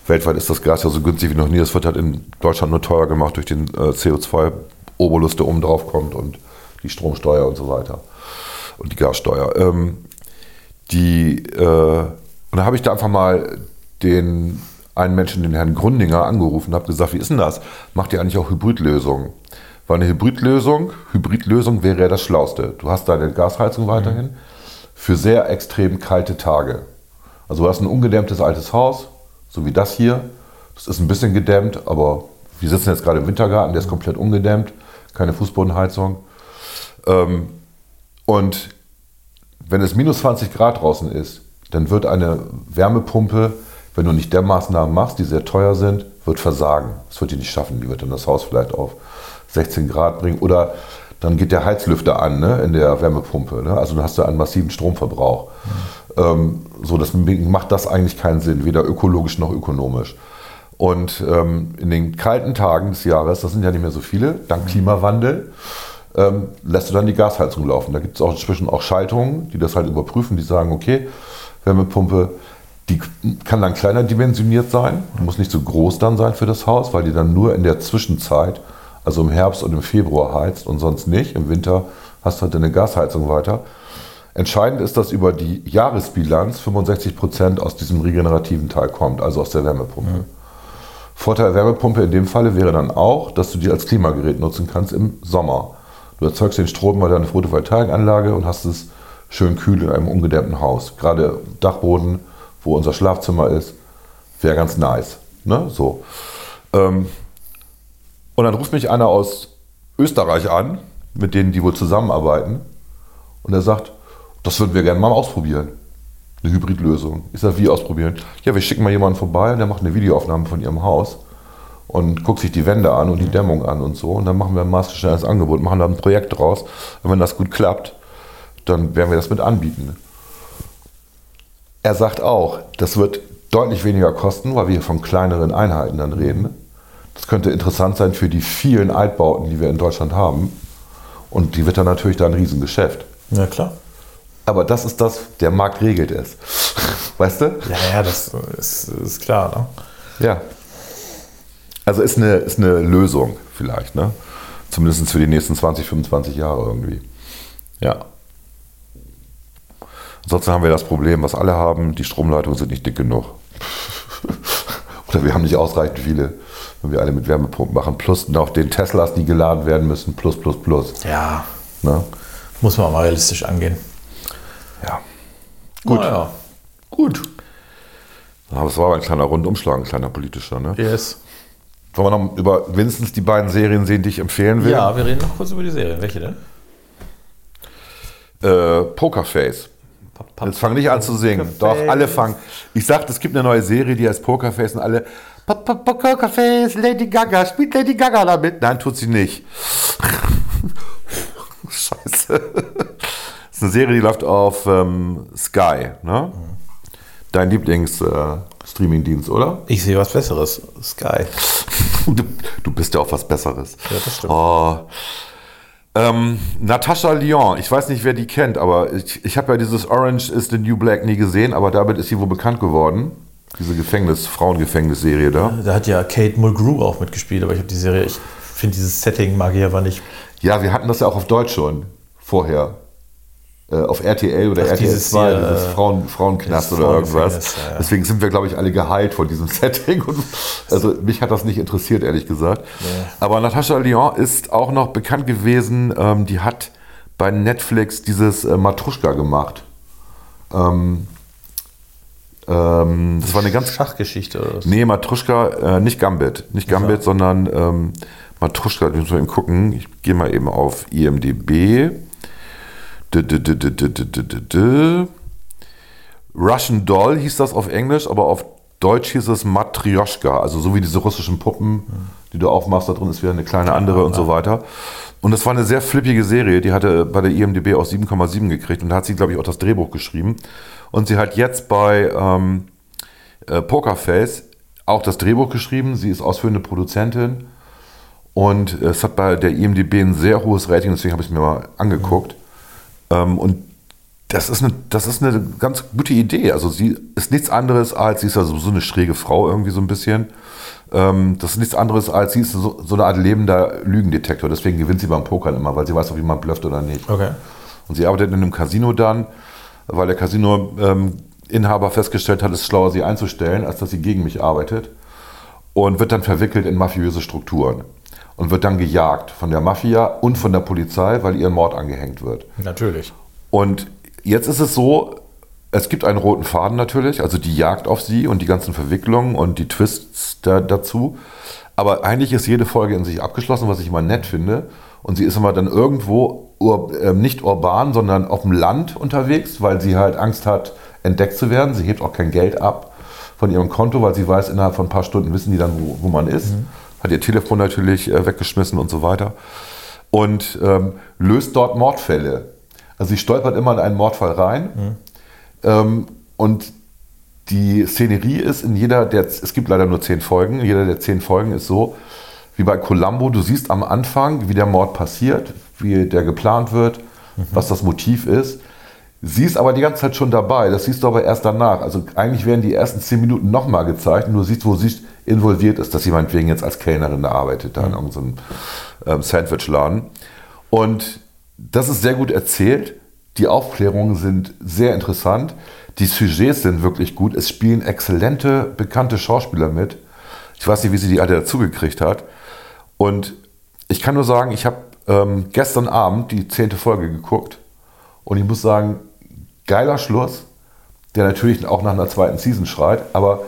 Speaker 2: Weltweit ist das Gas ja so günstig wie noch nie. Das wird halt in Deutschland nur teuer gemacht durch den äh, CO2-Obolus, der oben drauf kommt und die Stromsteuer und so weiter. Und die Gassteuer. Ähm, die, äh, und da habe ich da einfach mal den einen Menschen, den Herrn Grundinger, angerufen und habe gesagt, wie ist denn das? Macht ihr eigentlich auch Hybridlösungen? Weil eine Hybridlösung, Hybridlösung wäre ja das Schlauste. Du hast deine Gasheizung weiterhin für sehr extrem kalte Tage. Also du hast ein ungedämmtes altes Haus, so wie das hier. Das ist ein bisschen gedämmt, aber wir sitzen jetzt gerade im Wintergarten, der ist komplett ungedämmt, keine Fußbodenheizung. Ähm, und wenn es minus 20 Grad draußen ist, dann wird eine Wärmepumpe, wenn du nicht Dämmmaßnahmen machst, die sehr teuer sind, wird versagen. Das wird die nicht schaffen. Die wird dann das Haus vielleicht auf 16 Grad bringen. Oder dann geht der Heizlüfter an ne, in der Wärmepumpe. Ne? Also dann hast du einen massiven Stromverbrauch. Ähm, so, deswegen macht das eigentlich keinen Sinn, weder ökologisch noch ökonomisch. Und ähm, in den kalten Tagen des Jahres, das sind ja nicht mehr so viele, dank Klimawandel, ähm, lässt du dann die Gasheizung laufen. Da gibt es auch inzwischen auch Schaltungen, die das halt überprüfen, die sagen, okay, Wärmepumpe, die kann dann kleiner dimensioniert sein, muss nicht so groß dann sein für das Haus, weil die dann nur in der Zwischenzeit, also im Herbst und im Februar heizt und sonst nicht. Im Winter hast du halt deine Gasheizung weiter. Entscheidend ist, dass über die Jahresbilanz 65 Prozent aus diesem regenerativen Teil kommt, also aus der Wärmepumpe. Vorteil der Wärmepumpe in dem Falle wäre dann auch, dass du die als Klimagerät nutzen kannst im Sommer. Du erzeugst den Strom bei deiner Photovoltaikanlage und hast es schön kühl in einem ungedämmten Haus. Gerade Dachboden, wo unser Schlafzimmer ist, wäre ganz nice. Ne? So. Ähm, und dann ruft mich einer aus Österreich an, mit denen die wohl zusammenarbeiten. Und er sagt, das würden wir gerne mal ausprobieren. Eine Hybridlösung. Ich sage, wie ausprobieren? Ja, wir schicken mal jemanden vorbei und der macht eine Videoaufnahme von ihrem Haus und guckt sich die Wände an und die Dämmung an und so. Und dann machen wir ein maßgeschneidertes Angebot, machen da ein Projekt draus. Und wenn das gut klappt, dann werden wir das mit anbieten. Er sagt auch, das wird deutlich weniger kosten, weil wir hier von kleineren Einheiten dann reden. Das könnte interessant sein für die vielen Altbauten, die wir in Deutschland haben. Und die wird dann natürlich da ein Riesengeschäft.
Speaker 1: Ja, klar.
Speaker 2: Aber das ist das, der Markt regelt es. Weißt du?
Speaker 1: Ja, ja, das ist, ist klar. Ne?
Speaker 2: Ja. Also ist eine, ist eine Lösung vielleicht, ne? Zumindest für die nächsten 20, 25 Jahre irgendwie. Ja. Ansonsten haben wir das Problem, was alle haben, die Stromleitungen sind nicht dick genug. Oder wir haben nicht ausreichend viele, wenn wir alle mit Wärmepumpen machen. Plus noch den Teslas, die geladen werden müssen, plus, plus, plus.
Speaker 1: Ja,
Speaker 2: Ne?
Speaker 1: muss man mal realistisch angehen.
Speaker 2: Ja. Gut.
Speaker 1: Naja,
Speaker 2: Gut. Aber es war aber ein kleiner Rundumschlag, ein kleiner politischer. Ne?
Speaker 1: yes.
Speaker 2: Wollen wir noch über wenigstens die beiden Serien sehen, die ich empfehlen will?
Speaker 1: Ja, wir reden noch kurz über die Serie. Welche denn?
Speaker 2: Äh, Pokerface. Jetzt fang nicht an zu singen. Doch, alle fangen. Ich sagte, es gibt eine neue Serie, die heißt Pokerface und alle. "Po- po- po- Pokerface, Lady Gaga, spielt Lady Gaga damit? Nein, tut sie nicht. Scheiße. Das ist eine Serie, die läuft auf ähm, Sky. Ne? Dein Lieblings-Streaming-Dienst, oder?
Speaker 1: Ich sehe was Besseres. Sky.
Speaker 2: Du, du bist ja auch was Besseres.
Speaker 1: Ja, das stimmt.
Speaker 2: Oh. Ähm, Natascha Lyon, ich weiß nicht, wer die kennt, aber ich, ich habe ja dieses Orange is the New Black nie gesehen, aber damit ist sie wohl bekannt geworden. Diese Gefängnis, Frauengefängnisserie da.
Speaker 1: Da hat ja Kate Mulgrew auch mitgespielt, aber ich habe die Serie, ich finde dieses Setting mag ich aber nicht.
Speaker 2: Ja, wir hatten das ja auch auf Deutsch schon vorher. Äh, auf RTL oder
Speaker 1: Ach,
Speaker 2: RTL
Speaker 1: dieses
Speaker 2: 2,
Speaker 1: hier,
Speaker 2: dieses
Speaker 1: äh,
Speaker 2: Frauen, Frauenknast oder irgendwas.
Speaker 1: Ja, ja.
Speaker 2: Deswegen sind wir, glaube ich, alle geheilt von diesem Setting. Und, also mich hat das nicht interessiert, ehrlich gesagt. Aber Natascha Lyon ist auch noch bekannt gewesen, ähm, die hat bei Netflix dieses äh, Matruschka gemacht. Ähm, ähm, das war eine ganz
Speaker 1: Schachgeschichte oder was?
Speaker 2: Nee, Matruschka, äh, nicht Gambit. Nicht Gambit, sondern ähm, Matruschka, ich muss mal eben gucken. Ich gehe mal eben auf IMDB. Russian Doll hieß das auf Englisch, aber auf Deutsch hieß es Matryoshka, also so wie diese russischen Puppen, die du aufmachst, da drin ist wieder eine kleine andere und so weiter. Und das war eine sehr flippige Serie, die hatte bei der IMDB auch 7,7 gekriegt und da hat sie, glaube ich, auch das Drehbuch geschrieben. Und sie hat jetzt bei ähm, äh, Pokerface auch das Drehbuch geschrieben, sie ist ausführende Produzentin und es hat bei der IMDB ein sehr hohes Rating, deswegen habe ich es mir mal angeguckt. Ähm, und das ist, eine, das ist eine ganz gute Idee. Also sie ist nichts anderes als, sie ist ja so eine schräge Frau irgendwie so ein bisschen. Ähm, das ist nichts anderes als, sie ist so, so eine Art lebender Lügendetektor. Deswegen gewinnt sie beim Pokern immer, weil sie weiß, ob jemand blufft oder nicht.
Speaker 1: Okay.
Speaker 2: Und sie arbeitet in einem Casino dann, weil der Casino-Inhaber festgestellt hat, es ist schlauer, sie einzustellen, als dass sie gegen mich arbeitet. Und wird dann verwickelt in mafiöse Strukturen. Und wird dann gejagt von der Mafia und von der Polizei, weil ihr Mord angehängt wird.
Speaker 1: Natürlich.
Speaker 2: Und jetzt ist es so, es gibt einen roten Faden natürlich, also die Jagd auf sie und die ganzen Verwicklungen und die Twists da, dazu. Aber eigentlich ist jede Folge in sich abgeschlossen, was ich immer nett finde. Und sie ist immer dann irgendwo ur, äh, nicht urban, sondern auf dem Land unterwegs, weil sie halt Angst hat, entdeckt zu werden. Sie hebt auch kein Geld ab von ihrem Konto, weil sie weiß, innerhalb von ein paar Stunden wissen die dann, wo, wo man ist. Hat ihr Telefon natürlich äh, weggeschmissen und so weiter. Und ähm, löst dort Mordfälle. Also sie stolpert immer in einen Mordfall rein. Ähm, und die Szenerie ist in jeder der, es gibt leider nur zehn Folgen, in jeder der zehn Folgen ist so, wie bei Columbo, du siehst am Anfang, wie der Mord passiert, wie der geplant wird, was das Motiv ist. Siehst aber die ganze Zeit schon dabei, das siehst du aber erst danach. Also eigentlich werden die ersten zehn Minuten nochmal gezeigt und du siehst, wo sie involviert ist, dass sie meinetwegen jetzt als Kellnerin da arbeitet, da in irgendeinem ähm, Sandwichladen. Und das ist sehr gut erzählt. Die Aufklärungen sind sehr interessant. Die Sujets sind wirklich gut. Es spielen exzellente, bekannte Schauspieler mit. Ich weiß nicht, wie sie die alle dazugekriegt hat. Und ich kann nur sagen, ich habe ähm, gestern Abend die zehnte Folge geguckt. Und ich muss sagen, geiler Schluss, der natürlich auch nach einer zweiten Season schreit. Aber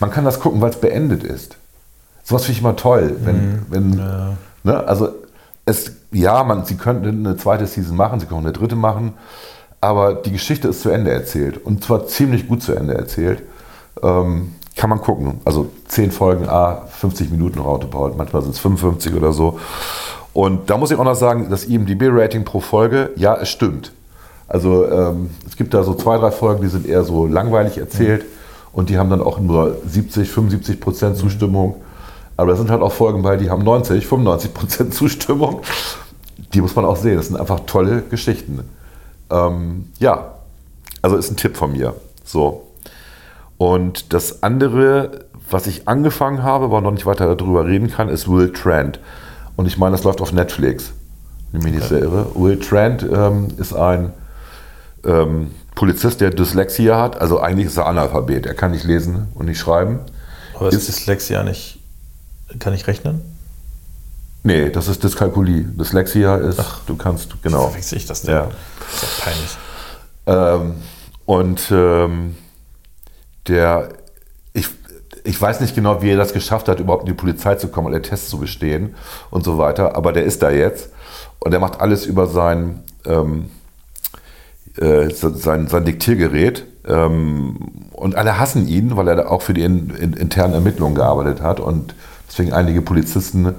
Speaker 2: man kann das gucken, weil es beendet ist. Sowas finde ich immer toll. Wenn, wenn, ne, also es, ja, man, sie könnten eine zweite Season machen, sie können eine dritte machen, aber die Geschichte ist zu Ende erzählt und zwar ziemlich gut zu Ende erzählt. Ähm, kann man gucken. Also 10 Folgen, A, 50 Minuten roundabout, manchmal sind es 55 oder so. Und da muss ich auch noch sagen, das IMDB-Rating pro Folge, ja, es stimmt. Also ähm, es gibt da so zwei, drei Folgen, die sind eher so langweilig erzählt und die haben dann auch nur 70, 75 Prozent Zustimmung. Aber da sind halt auch Folgen bei, die haben 90, 95 Prozent Zustimmung. die muss man auch sehen. Das sind einfach tolle Geschichten. Ähm, ja, also ist ein Tipp von mir. So. Und das andere, was ich angefangen habe, aber noch nicht weiter darüber reden kann, ist Will Trent. Und ich meine, das läuft auf Netflix. Wenn ich mich nicht sehr irre. Will Trent ähm, ist ein ähm, Polizist, der Dyslexia hat. Also eigentlich ist er Analphabet. Er kann nicht lesen und nicht schreiben.
Speaker 1: Aber ist
Speaker 2: Ist-
Speaker 1: Dyslexia nicht. Kann ich rechnen?
Speaker 2: Nee, das ist Dyskalkulie. Dyslexia ist, du kannst, genau.
Speaker 1: Verwechsel ich das denn?
Speaker 2: Ja.
Speaker 1: Ist doch peinlich.
Speaker 2: Ähm, und ähm, der, ich, ich weiß nicht genau, wie er das geschafft hat, überhaupt in die Polizei zu kommen und den Test zu bestehen und so weiter, aber der ist da jetzt und er macht alles über sein, ähm, äh, se- sein, sein Diktiergerät. Ähm, und alle hassen ihn, weil er da auch für die in, in, internen Ermittlungen gearbeitet hat und deswegen einige Polizisten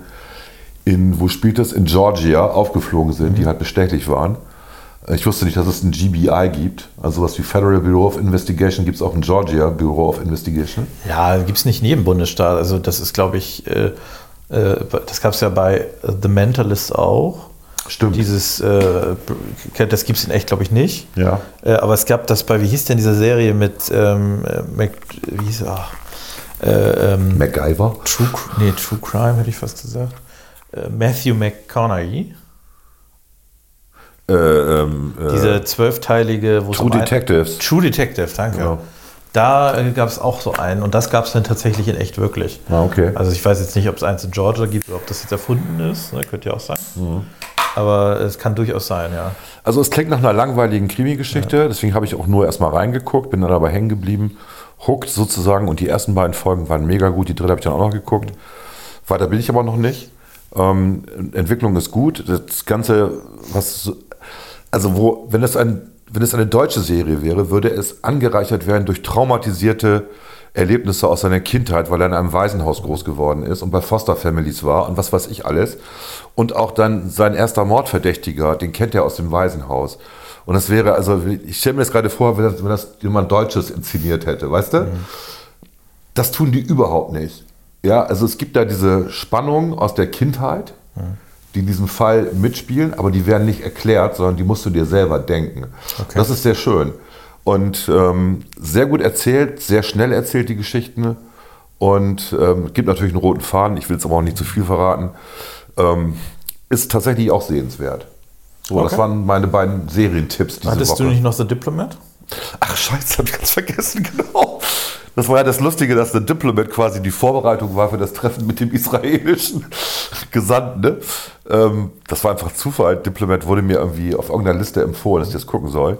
Speaker 2: in, wo spielt es? In Georgia aufgeflogen sind, die halt bestechlich waren. Ich wusste nicht, dass es ein GBI gibt. Also sowas wie Federal Bureau of Investigation gibt es auch in Georgia, Bureau of Investigation.
Speaker 1: Ja, gibt es nicht in jedem Bundesstaat. Also, das ist, glaube ich, äh, äh, das gab es ja bei The Mentalist auch.
Speaker 2: Stimmt.
Speaker 1: Dieses, äh, das gibt es in echt, glaube ich, nicht.
Speaker 2: Ja.
Speaker 1: Äh, aber es gab das bei, wie hieß denn diese Serie mit, ähm, äh, Mac, wie hieß ach, äh, ähm,
Speaker 2: MacGyver.
Speaker 1: True, nee, True Crime hätte ich fast gesagt. Äh, Matthew McConaughey.
Speaker 2: Äh, ähm, äh,
Speaker 1: Diese zwölfteilige, wo
Speaker 2: True
Speaker 1: um
Speaker 2: Detectives.
Speaker 1: True Detective, danke.
Speaker 2: Ja.
Speaker 1: Da äh, gab es auch so einen und das gab es dann tatsächlich in echt wirklich.
Speaker 2: Ah, okay.
Speaker 1: Also ich weiß jetzt nicht, ob es eins in Georgia gibt oder ob das jetzt erfunden ist. Ne? Könnte ja auch sein.
Speaker 2: Mhm.
Speaker 1: Aber es kann durchaus sein, ja.
Speaker 2: Also es klingt nach einer langweiligen Krimi-Geschichte, deswegen habe ich auch nur erstmal reingeguckt, bin dann aber hängen geblieben. Hooked sozusagen und die ersten beiden Folgen waren mega gut, die dritte habe ich dann auch noch geguckt. Weiter bin ich aber noch nicht. Ähm, Entwicklung ist gut. Das Ganze, was, so- also wo, wenn es ein, wenn es eine deutsche Serie wäre, würde es angereichert werden durch traumatisierte Erlebnisse aus seiner Kindheit, weil er in einem Waisenhaus groß geworden ist und bei Foster Families war und was weiß ich alles. Und auch dann sein erster Mordverdächtiger, den kennt er aus dem Waisenhaus. Und das wäre, also ich stelle mir das gerade vor, wenn das, wenn das jemand Deutsches inszeniert hätte, weißt du? Das tun die überhaupt nicht. Ja, also es gibt da diese Spannung aus der Kindheit, die in diesem Fall mitspielen, aber die werden nicht erklärt, sondern die musst du dir selber denken. Das ist sehr schön. Und ähm, sehr gut erzählt, sehr schnell erzählt die Geschichten. Und ähm, gibt natürlich einen roten Faden, ich will jetzt aber auch nicht zu viel verraten. Ähm, ist tatsächlich auch sehenswert. So, das
Speaker 1: Okay.
Speaker 2: waren meine beiden Serientipps diese
Speaker 1: Hattest
Speaker 2: Woche.
Speaker 1: du nicht noch The Diplomat?
Speaker 2: Ach scheiße, hab ich ganz vergessen, genau. Das war ja das Lustige, dass der Diplomat quasi die Vorbereitung war für das Treffen mit dem israelischen Gesandten. Ne? Ähm, das war einfach Zufall. Diplomat wurde mir irgendwie auf irgendeiner Liste empfohlen, dass ich das gucken soll.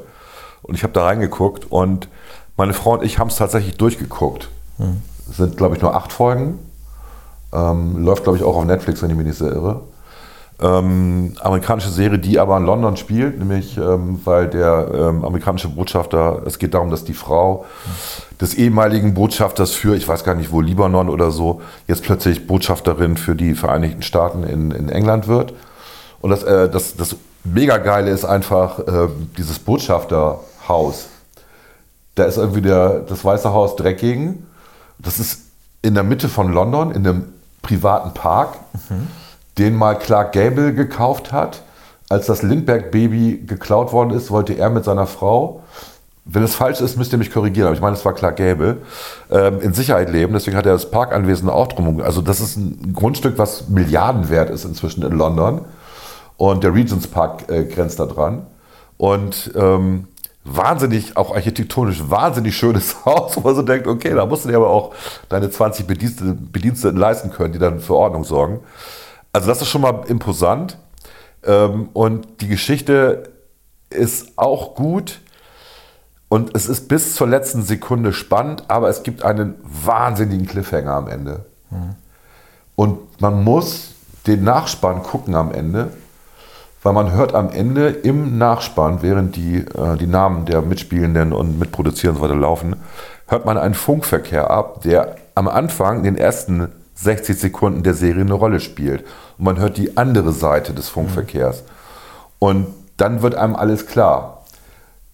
Speaker 2: Und ich habe da reingeguckt und meine Frau und ich haben es tatsächlich durchgeguckt. Es sind, glaube ich, nur acht Folgen. Ähm, läuft, glaube ich, auch auf Netflix, wenn ich mich nicht sehr irre. Ähm, amerikanische Serie, die aber in London spielt, nämlich ähm, weil der ähm, amerikanische Botschafter, es geht darum, dass die Frau des ehemaligen Botschafters für, ich weiß gar nicht wo, Libanon oder so, jetzt plötzlich Botschafterin für die Vereinigten Staaten in, in England wird. Und das, äh, das, das mega geile ist einfach äh, dieses Botschafterhaus. Da ist irgendwie der, das Weiße Haus gegen. Das ist in der Mitte von London, in einem privaten Park, den mal Clark Gable gekauft hat. Als das Lindbergh-Baby geklaut worden ist, wollte er mit seiner Frau, wenn es falsch ist, müsst ihr mich korrigieren, aber ich meine, es war Clark Gable, ähm, in Sicherheit leben. Deswegen hat er das Parkanwesen auch drum. Also das ist ein Grundstück, was Milliarden wert ist inzwischen in London. Und der Regents Park äh, grenzt da dran. Und ähm, wahnsinnig, auch architektonisch wahnsinnig schönes Haus, wo man so denkt, okay, da musst du dir aber auch deine 20 Bediensteten, Bediensteten leisten können, die dann für Ordnung sorgen. Also das ist schon mal imposant. Ähm, und die Geschichte ist auch gut. Und es ist bis zur letzten Sekunde spannend, aber es gibt einen wahnsinnigen Cliffhanger am Ende. Und man muss den Nachspann gucken am Ende, weil man hört am Ende im Nachspann, während die, äh, die Namen der Mitspielenden und Mitproduzierenden und so weiter laufen, hört man einen Funkverkehr ab, der am Anfang, in den ersten 60 Sekunden der Serie eine Rolle spielt. Und man hört die andere Seite des Funkverkehrs. Und dann wird einem alles klar.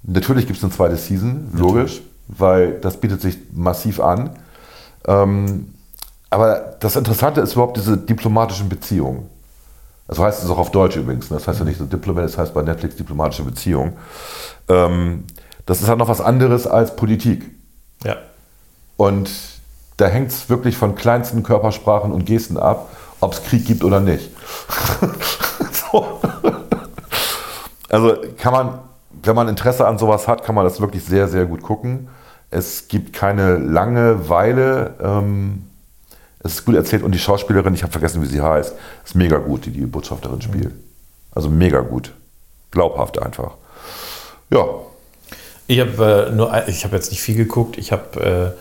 Speaker 2: Natürlich gibt es eine zweite Season, logisch, weil das bietet sich massiv an. Ähm, aber das Interessante ist überhaupt diese diplomatischen Beziehungen. Also heißt es auch auf Deutsch übrigens. Ne? Das heißt ja nicht so Diplomat, das heißt bei Netflix diplomatische Beziehung. Ähm, das ist halt noch was anderes als Politik.
Speaker 1: Ja.
Speaker 2: Und da hängt es wirklich von kleinsten Körpersprachen und Gesten ab, ob es Krieg gibt oder nicht. so. Also kann man, wenn man Interesse an sowas hat, kann man das wirklich sehr, sehr gut gucken. Es gibt keine Langeweile. Ähm, es ist gut erzählt und die Schauspielerin, ich habe vergessen, wie sie heißt, ist mega gut, die die Botschafterin spielt. Also mega gut. Glaubhaft einfach. Ja,
Speaker 1: Ich habe äh, nur, ich habe jetzt nicht viel geguckt. Ich habe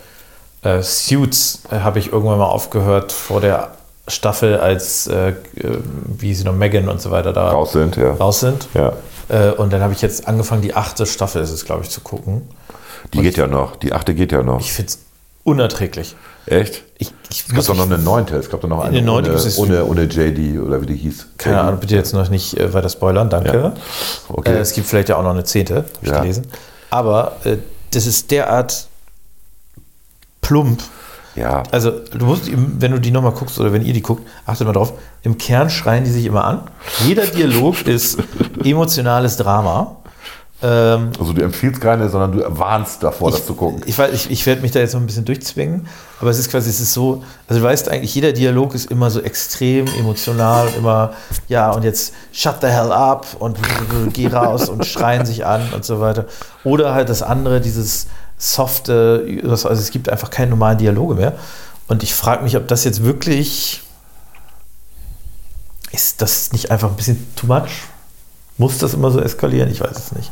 Speaker 1: äh, äh, Suits äh, habe ich irgendwann mal aufgehört vor der Staffel, als äh, äh, wie sie noch Megan und so weiter da
Speaker 2: raus sind, ja.
Speaker 1: raus sind.
Speaker 2: ja.
Speaker 1: Und dann habe ich jetzt angefangen, die achte Staffel ist es, glaube ich, zu gucken.
Speaker 2: Die geht ja noch. Die achte geht ja noch.
Speaker 1: Ich finde es unerträglich.
Speaker 2: Echt?
Speaker 1: Ich, ich
Speaker 2: Es gab doch noch eine neunte. Es gab doch noch eine,
Speaker 1: Eine neunte
Speaker 2: ohne, ohne, ohne JD oder wie die hieß.
Speaker 1: keine. Ahnung, bitte jetzt noch nicht äh, weiter spoilern, danke.
Speaker 2: Ja. Okay.
Speaker 1: Äh, es gibt vielleicht ja auch noch eine zehnte, habe ich
Speaker 2: Ja.
Speaker 1: gelesen. Aber äh, das ist derart plump.
Speaker 2: Ja.
Speaker 1: Also, du musst, wenn du die nochmal guckst oder wenn ihr die guckt, achtet mal drauf, im Kern schreien die sich immer an. Jeder Dialog ist emotionales Drama. Ähm,
Speaker 2: Also du empfiehlst keine, sondern du warnst davor, das zu gucken.
Speaker 1: ich, ich, ich werde mich da jetzt noch ein bisschen durchzwingen, aber es ist quasi, es ist so, also du weißt eigentlich, jeder Dialog ist immer so extrem emotional immer, ja, und jetzt shut the hell up und geh raus und schreien sich an und so weiter. Oder halt das andere, dieses softe, also es gibt einfach keine normalen Dialoge mehr. Und ich frage mich, ob das jetzt wirklich, ist das nicht einfach ein bisschen too much? Muss das immer so eskalieren? Ich weiß es nicht.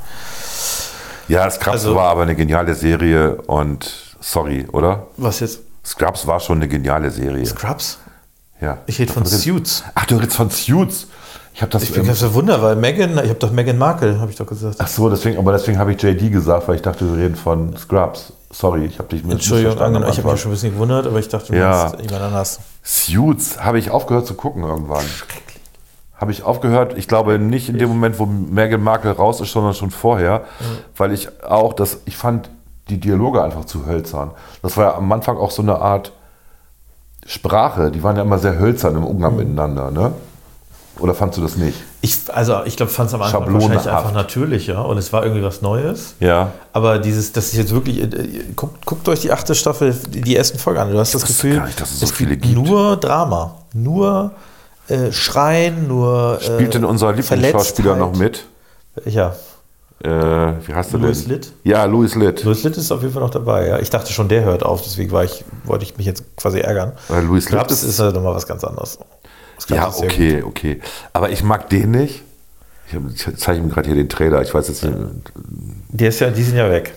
Speaker 2: Ja, Scrubs
Speaker 1: Also-
Speaker 2: war aber eine geniale Serie und sorry, oder?
Speaker 1: Was jetzt?
Speaker 2: Scrubs war schon eine geniale Serie.
Speaker 1: Scrubs?
Speaker 2: Ja.
Speaker 1: Ich rede von Suits.
Speaker 2: Ach, du redest von Suits. Ich habe das.
Speaker 1: Ich bin ganz verwundert, weil Megan, ich habe doch Megan Markle, habe ich doch gesagt.
Speaker 2: ach so, deswegen, aber deswegen habe ich JD gesagt, weil ich dachte, wir reden von Scrubs. Sorry, ich habe dich mit
Speaker 1: Entschuldigung, ich habe mich schon ein bisschen gewundert, aber ich dachte, du
Speaker 2: Ja.
Speaker 1: meinst jemand anders.
Speaker 2: Suits habe ich aufgehört zu gucken irgendwann. Habe ich aufgehört, ich glaube nicht in dem Moment, wo Meghan Markle raus ist, sondern schon vorher, weil ich auch das, ich fand die Dialoge einfach zu hölzern. Das war ja am Anfang auch so eine Art Sprache, die waren ja immer sehr hölzern im Umgang miteinander, ne? Oder fandst du das nicht?
Speaker 1: Ich, also ich glaube, fand es am Anfang wahrscheinlich einfach natürlicher und es war irgendwie was Neues.
Speaker 2: Ja.
Speaker 1: Aber dieses, das ist jetzt wirklich, äh, guckt, guckt euch die achte Staffel, die ersten Folgen an. Du hast das
Speaker 2: wusste
Speaker 1: Gefühl,
Speaker 2: gar nicht, dass es so
Speaker 1: es
Speaker 2: viele
Speaker 1: gibt. nur Drama, nur äh, Schreien, nur. Äh,
Speaker 2: Spielt denn unser Lieblingsschauspieler noch mit?
Speaker 1: Ja,
Speaker 2: Äh, wie heißt
Speaker 1: Louis
Speaker 2: denn?
Speaker 1: Litt?
Speaker 2: Ja, Louis Litt.
Speaker 1: Louis Litt ist auf jeden Fall noch dabei. Ja. Ich dachte schon, der hört auf, deswegen war ich, wollte ich mich jetzt quasi ärgern.
Speaker 2: Weil Louis Litt
Speaker 1: Scrubs
Speaker 2: ist-
Speaker 1: ist halt nochmal was ganz anderes.
Speaker 2: Ja,
Speaker 1: ist sehr
Speaker 2: okay, okay. Aber ich mag den nicht. Ich, ich zeige ihm gerade hier den Trailer. Ich weiß jetzt nicht.
Speaker 1: Die, ist ja, die sind ja weg.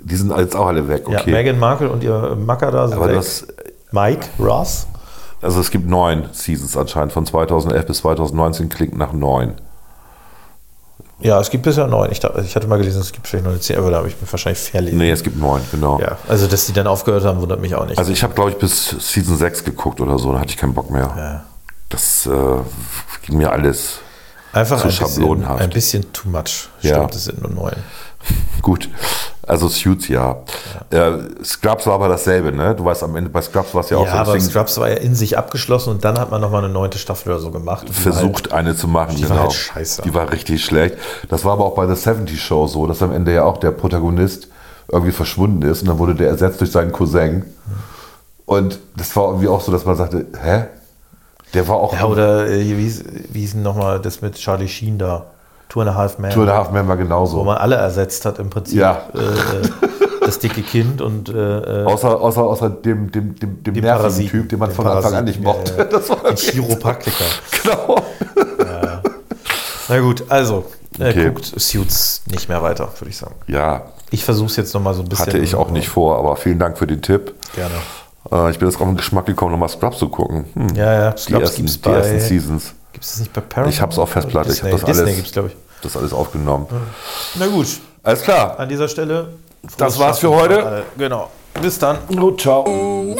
Speaker 2: Die sind jetzt auch alle weg,
Speaker 1: Ja,
Speaker 2: okay.
Speaker 1: Meghan Markle und ihr Macker da sind
Speaker 2: Aber
Speaker 1: weg.
Speaker 2: das,
Speaker 1: Mike Ross.
Speaker 2: Also es gibt neun Seasons anscheinend. Von 2011 bis 2019 klingt nach neun.
Speaker 1: Ja, es gibt bisher neun. Ich, dachte- ich hatte mal gelesen, es gibt vielleicht noch eine zehn, aber da habe ich mir wahrscheinlich verlesen.
Speaker 2: Nee, es gibt neun, genau.
Speaker 1: Ja, also dass die dann aufgehört haben, wundert mich auch nicht.
Speaker 2: Also ich habe, glaube ich, bis Season 6 geguckt oder so. Da hatte ich keinen Bock mehr.
Speaker 1: ja.
Speaker 2: Das äh, ging mir alles
Speaker 1: Einfach
Speaker 2: zu
Speaker 1: ein bisschen,
Speaker 2: schablonenhaft.
Speaker 1: ein bisschen too much.
Speaker 2: Ja.
Speaker 1: Stimmt, es sind nur neun.
Speaker 2: gut. Also Suits, ja. Äh, Scrubs war aber dasselbe, ne? Du weißt, am Ende bei Scrubs war es ja auch
Speaker 1: Ja,
Speaker 2: so.
Speaker 1: aber Scrubs war ja in sich abgeschlossen und dann hat man nochmal eine neunte Staffel oder so gemacht.
Speaker 2: Versucht, eine zu machen.
Speaker 1: die
Speaker 2: genau.
Speaker 1: war halt scheiße.
Speaker 2: Die war richtig schlecht. Das war aber auch bei The 70 Show so, dass am Ende ja auch der Protagonist irgendwie verschwunden ist und dann wurde der ersetzt durch seinen Cousin. Und das war irgendwie auch so, dass man sagte, hä? Der war auch
Speaker 1: Ja, oder äh, wie hieß, wie hieß denn nochmal das mit Charlie Sheen da? Two and a Half Men.
Speaker 2: Two and a Half Men war
Speaker 1: Wo
Speaker 2: genauso.
Speaker 1: man alle ersetzt hat im Prinzip.
Speaker 2: Ja.
Speaker 1: Äh, äh, das dicke Kind und äh, äh,
Speaker 2: Außer, außer, außer dem, dem, dem, dem
Speaker 1: den
Speaker 2: nervigen. Typ, den man
Speaker 1: Den
Speaker 2: von Anfang an nicht mochte.
Speaker 1: ja, ja.
Speaker 2: Das war
Speaker 1: ein Chiropraktiker.
Speaker 2: genau.
Speaker 1: Na gut, also äh,
Speaker 2: Okay.
Speaker 1: guckt Suits nicht mehr weiter, würde ich sagen.
Speaker 2: Ja,
Speaker 1: Ich versuche es jetzt nochmal so ein bisschen.
Speaker 2: hatte ich auch nicht vor, aber vielen Dank für den Tipp.
Speaker 1: Gerne.
Speaker 2: Ich bin jetzt auf den Geschmack gekommen, nochmal Scrubs zu gucken. Hm.
Speaker 1: Ja, ja.
Speaker 2: Die,
Speaker 1: Scrubs
Speaker 2: ersten,
Speaker 1: gibt's
Speaker 2: die ersten
Speaker 1: bei.
Speaker 2: Seasons.
Speaker 1: Gibt es das nicht bei Paramount?
Speaker 2: Ich habe es auf Festplatte. Ich habe das
Speaker 1: Disney
Speaker 2: alles,
Speaker 1: gibt's, glaube ich.
Speaker 2: das alles aufgenommen.
Speaker 1: Na gut,
Speaker 2: Alles klar.
Speaker 1: an dieser Stelle.
Speaker 2: Das war's für heute.
Speaker 1: Genau. Bis dann.
Speaker 2: Gut, ciao.
Speaker 5: na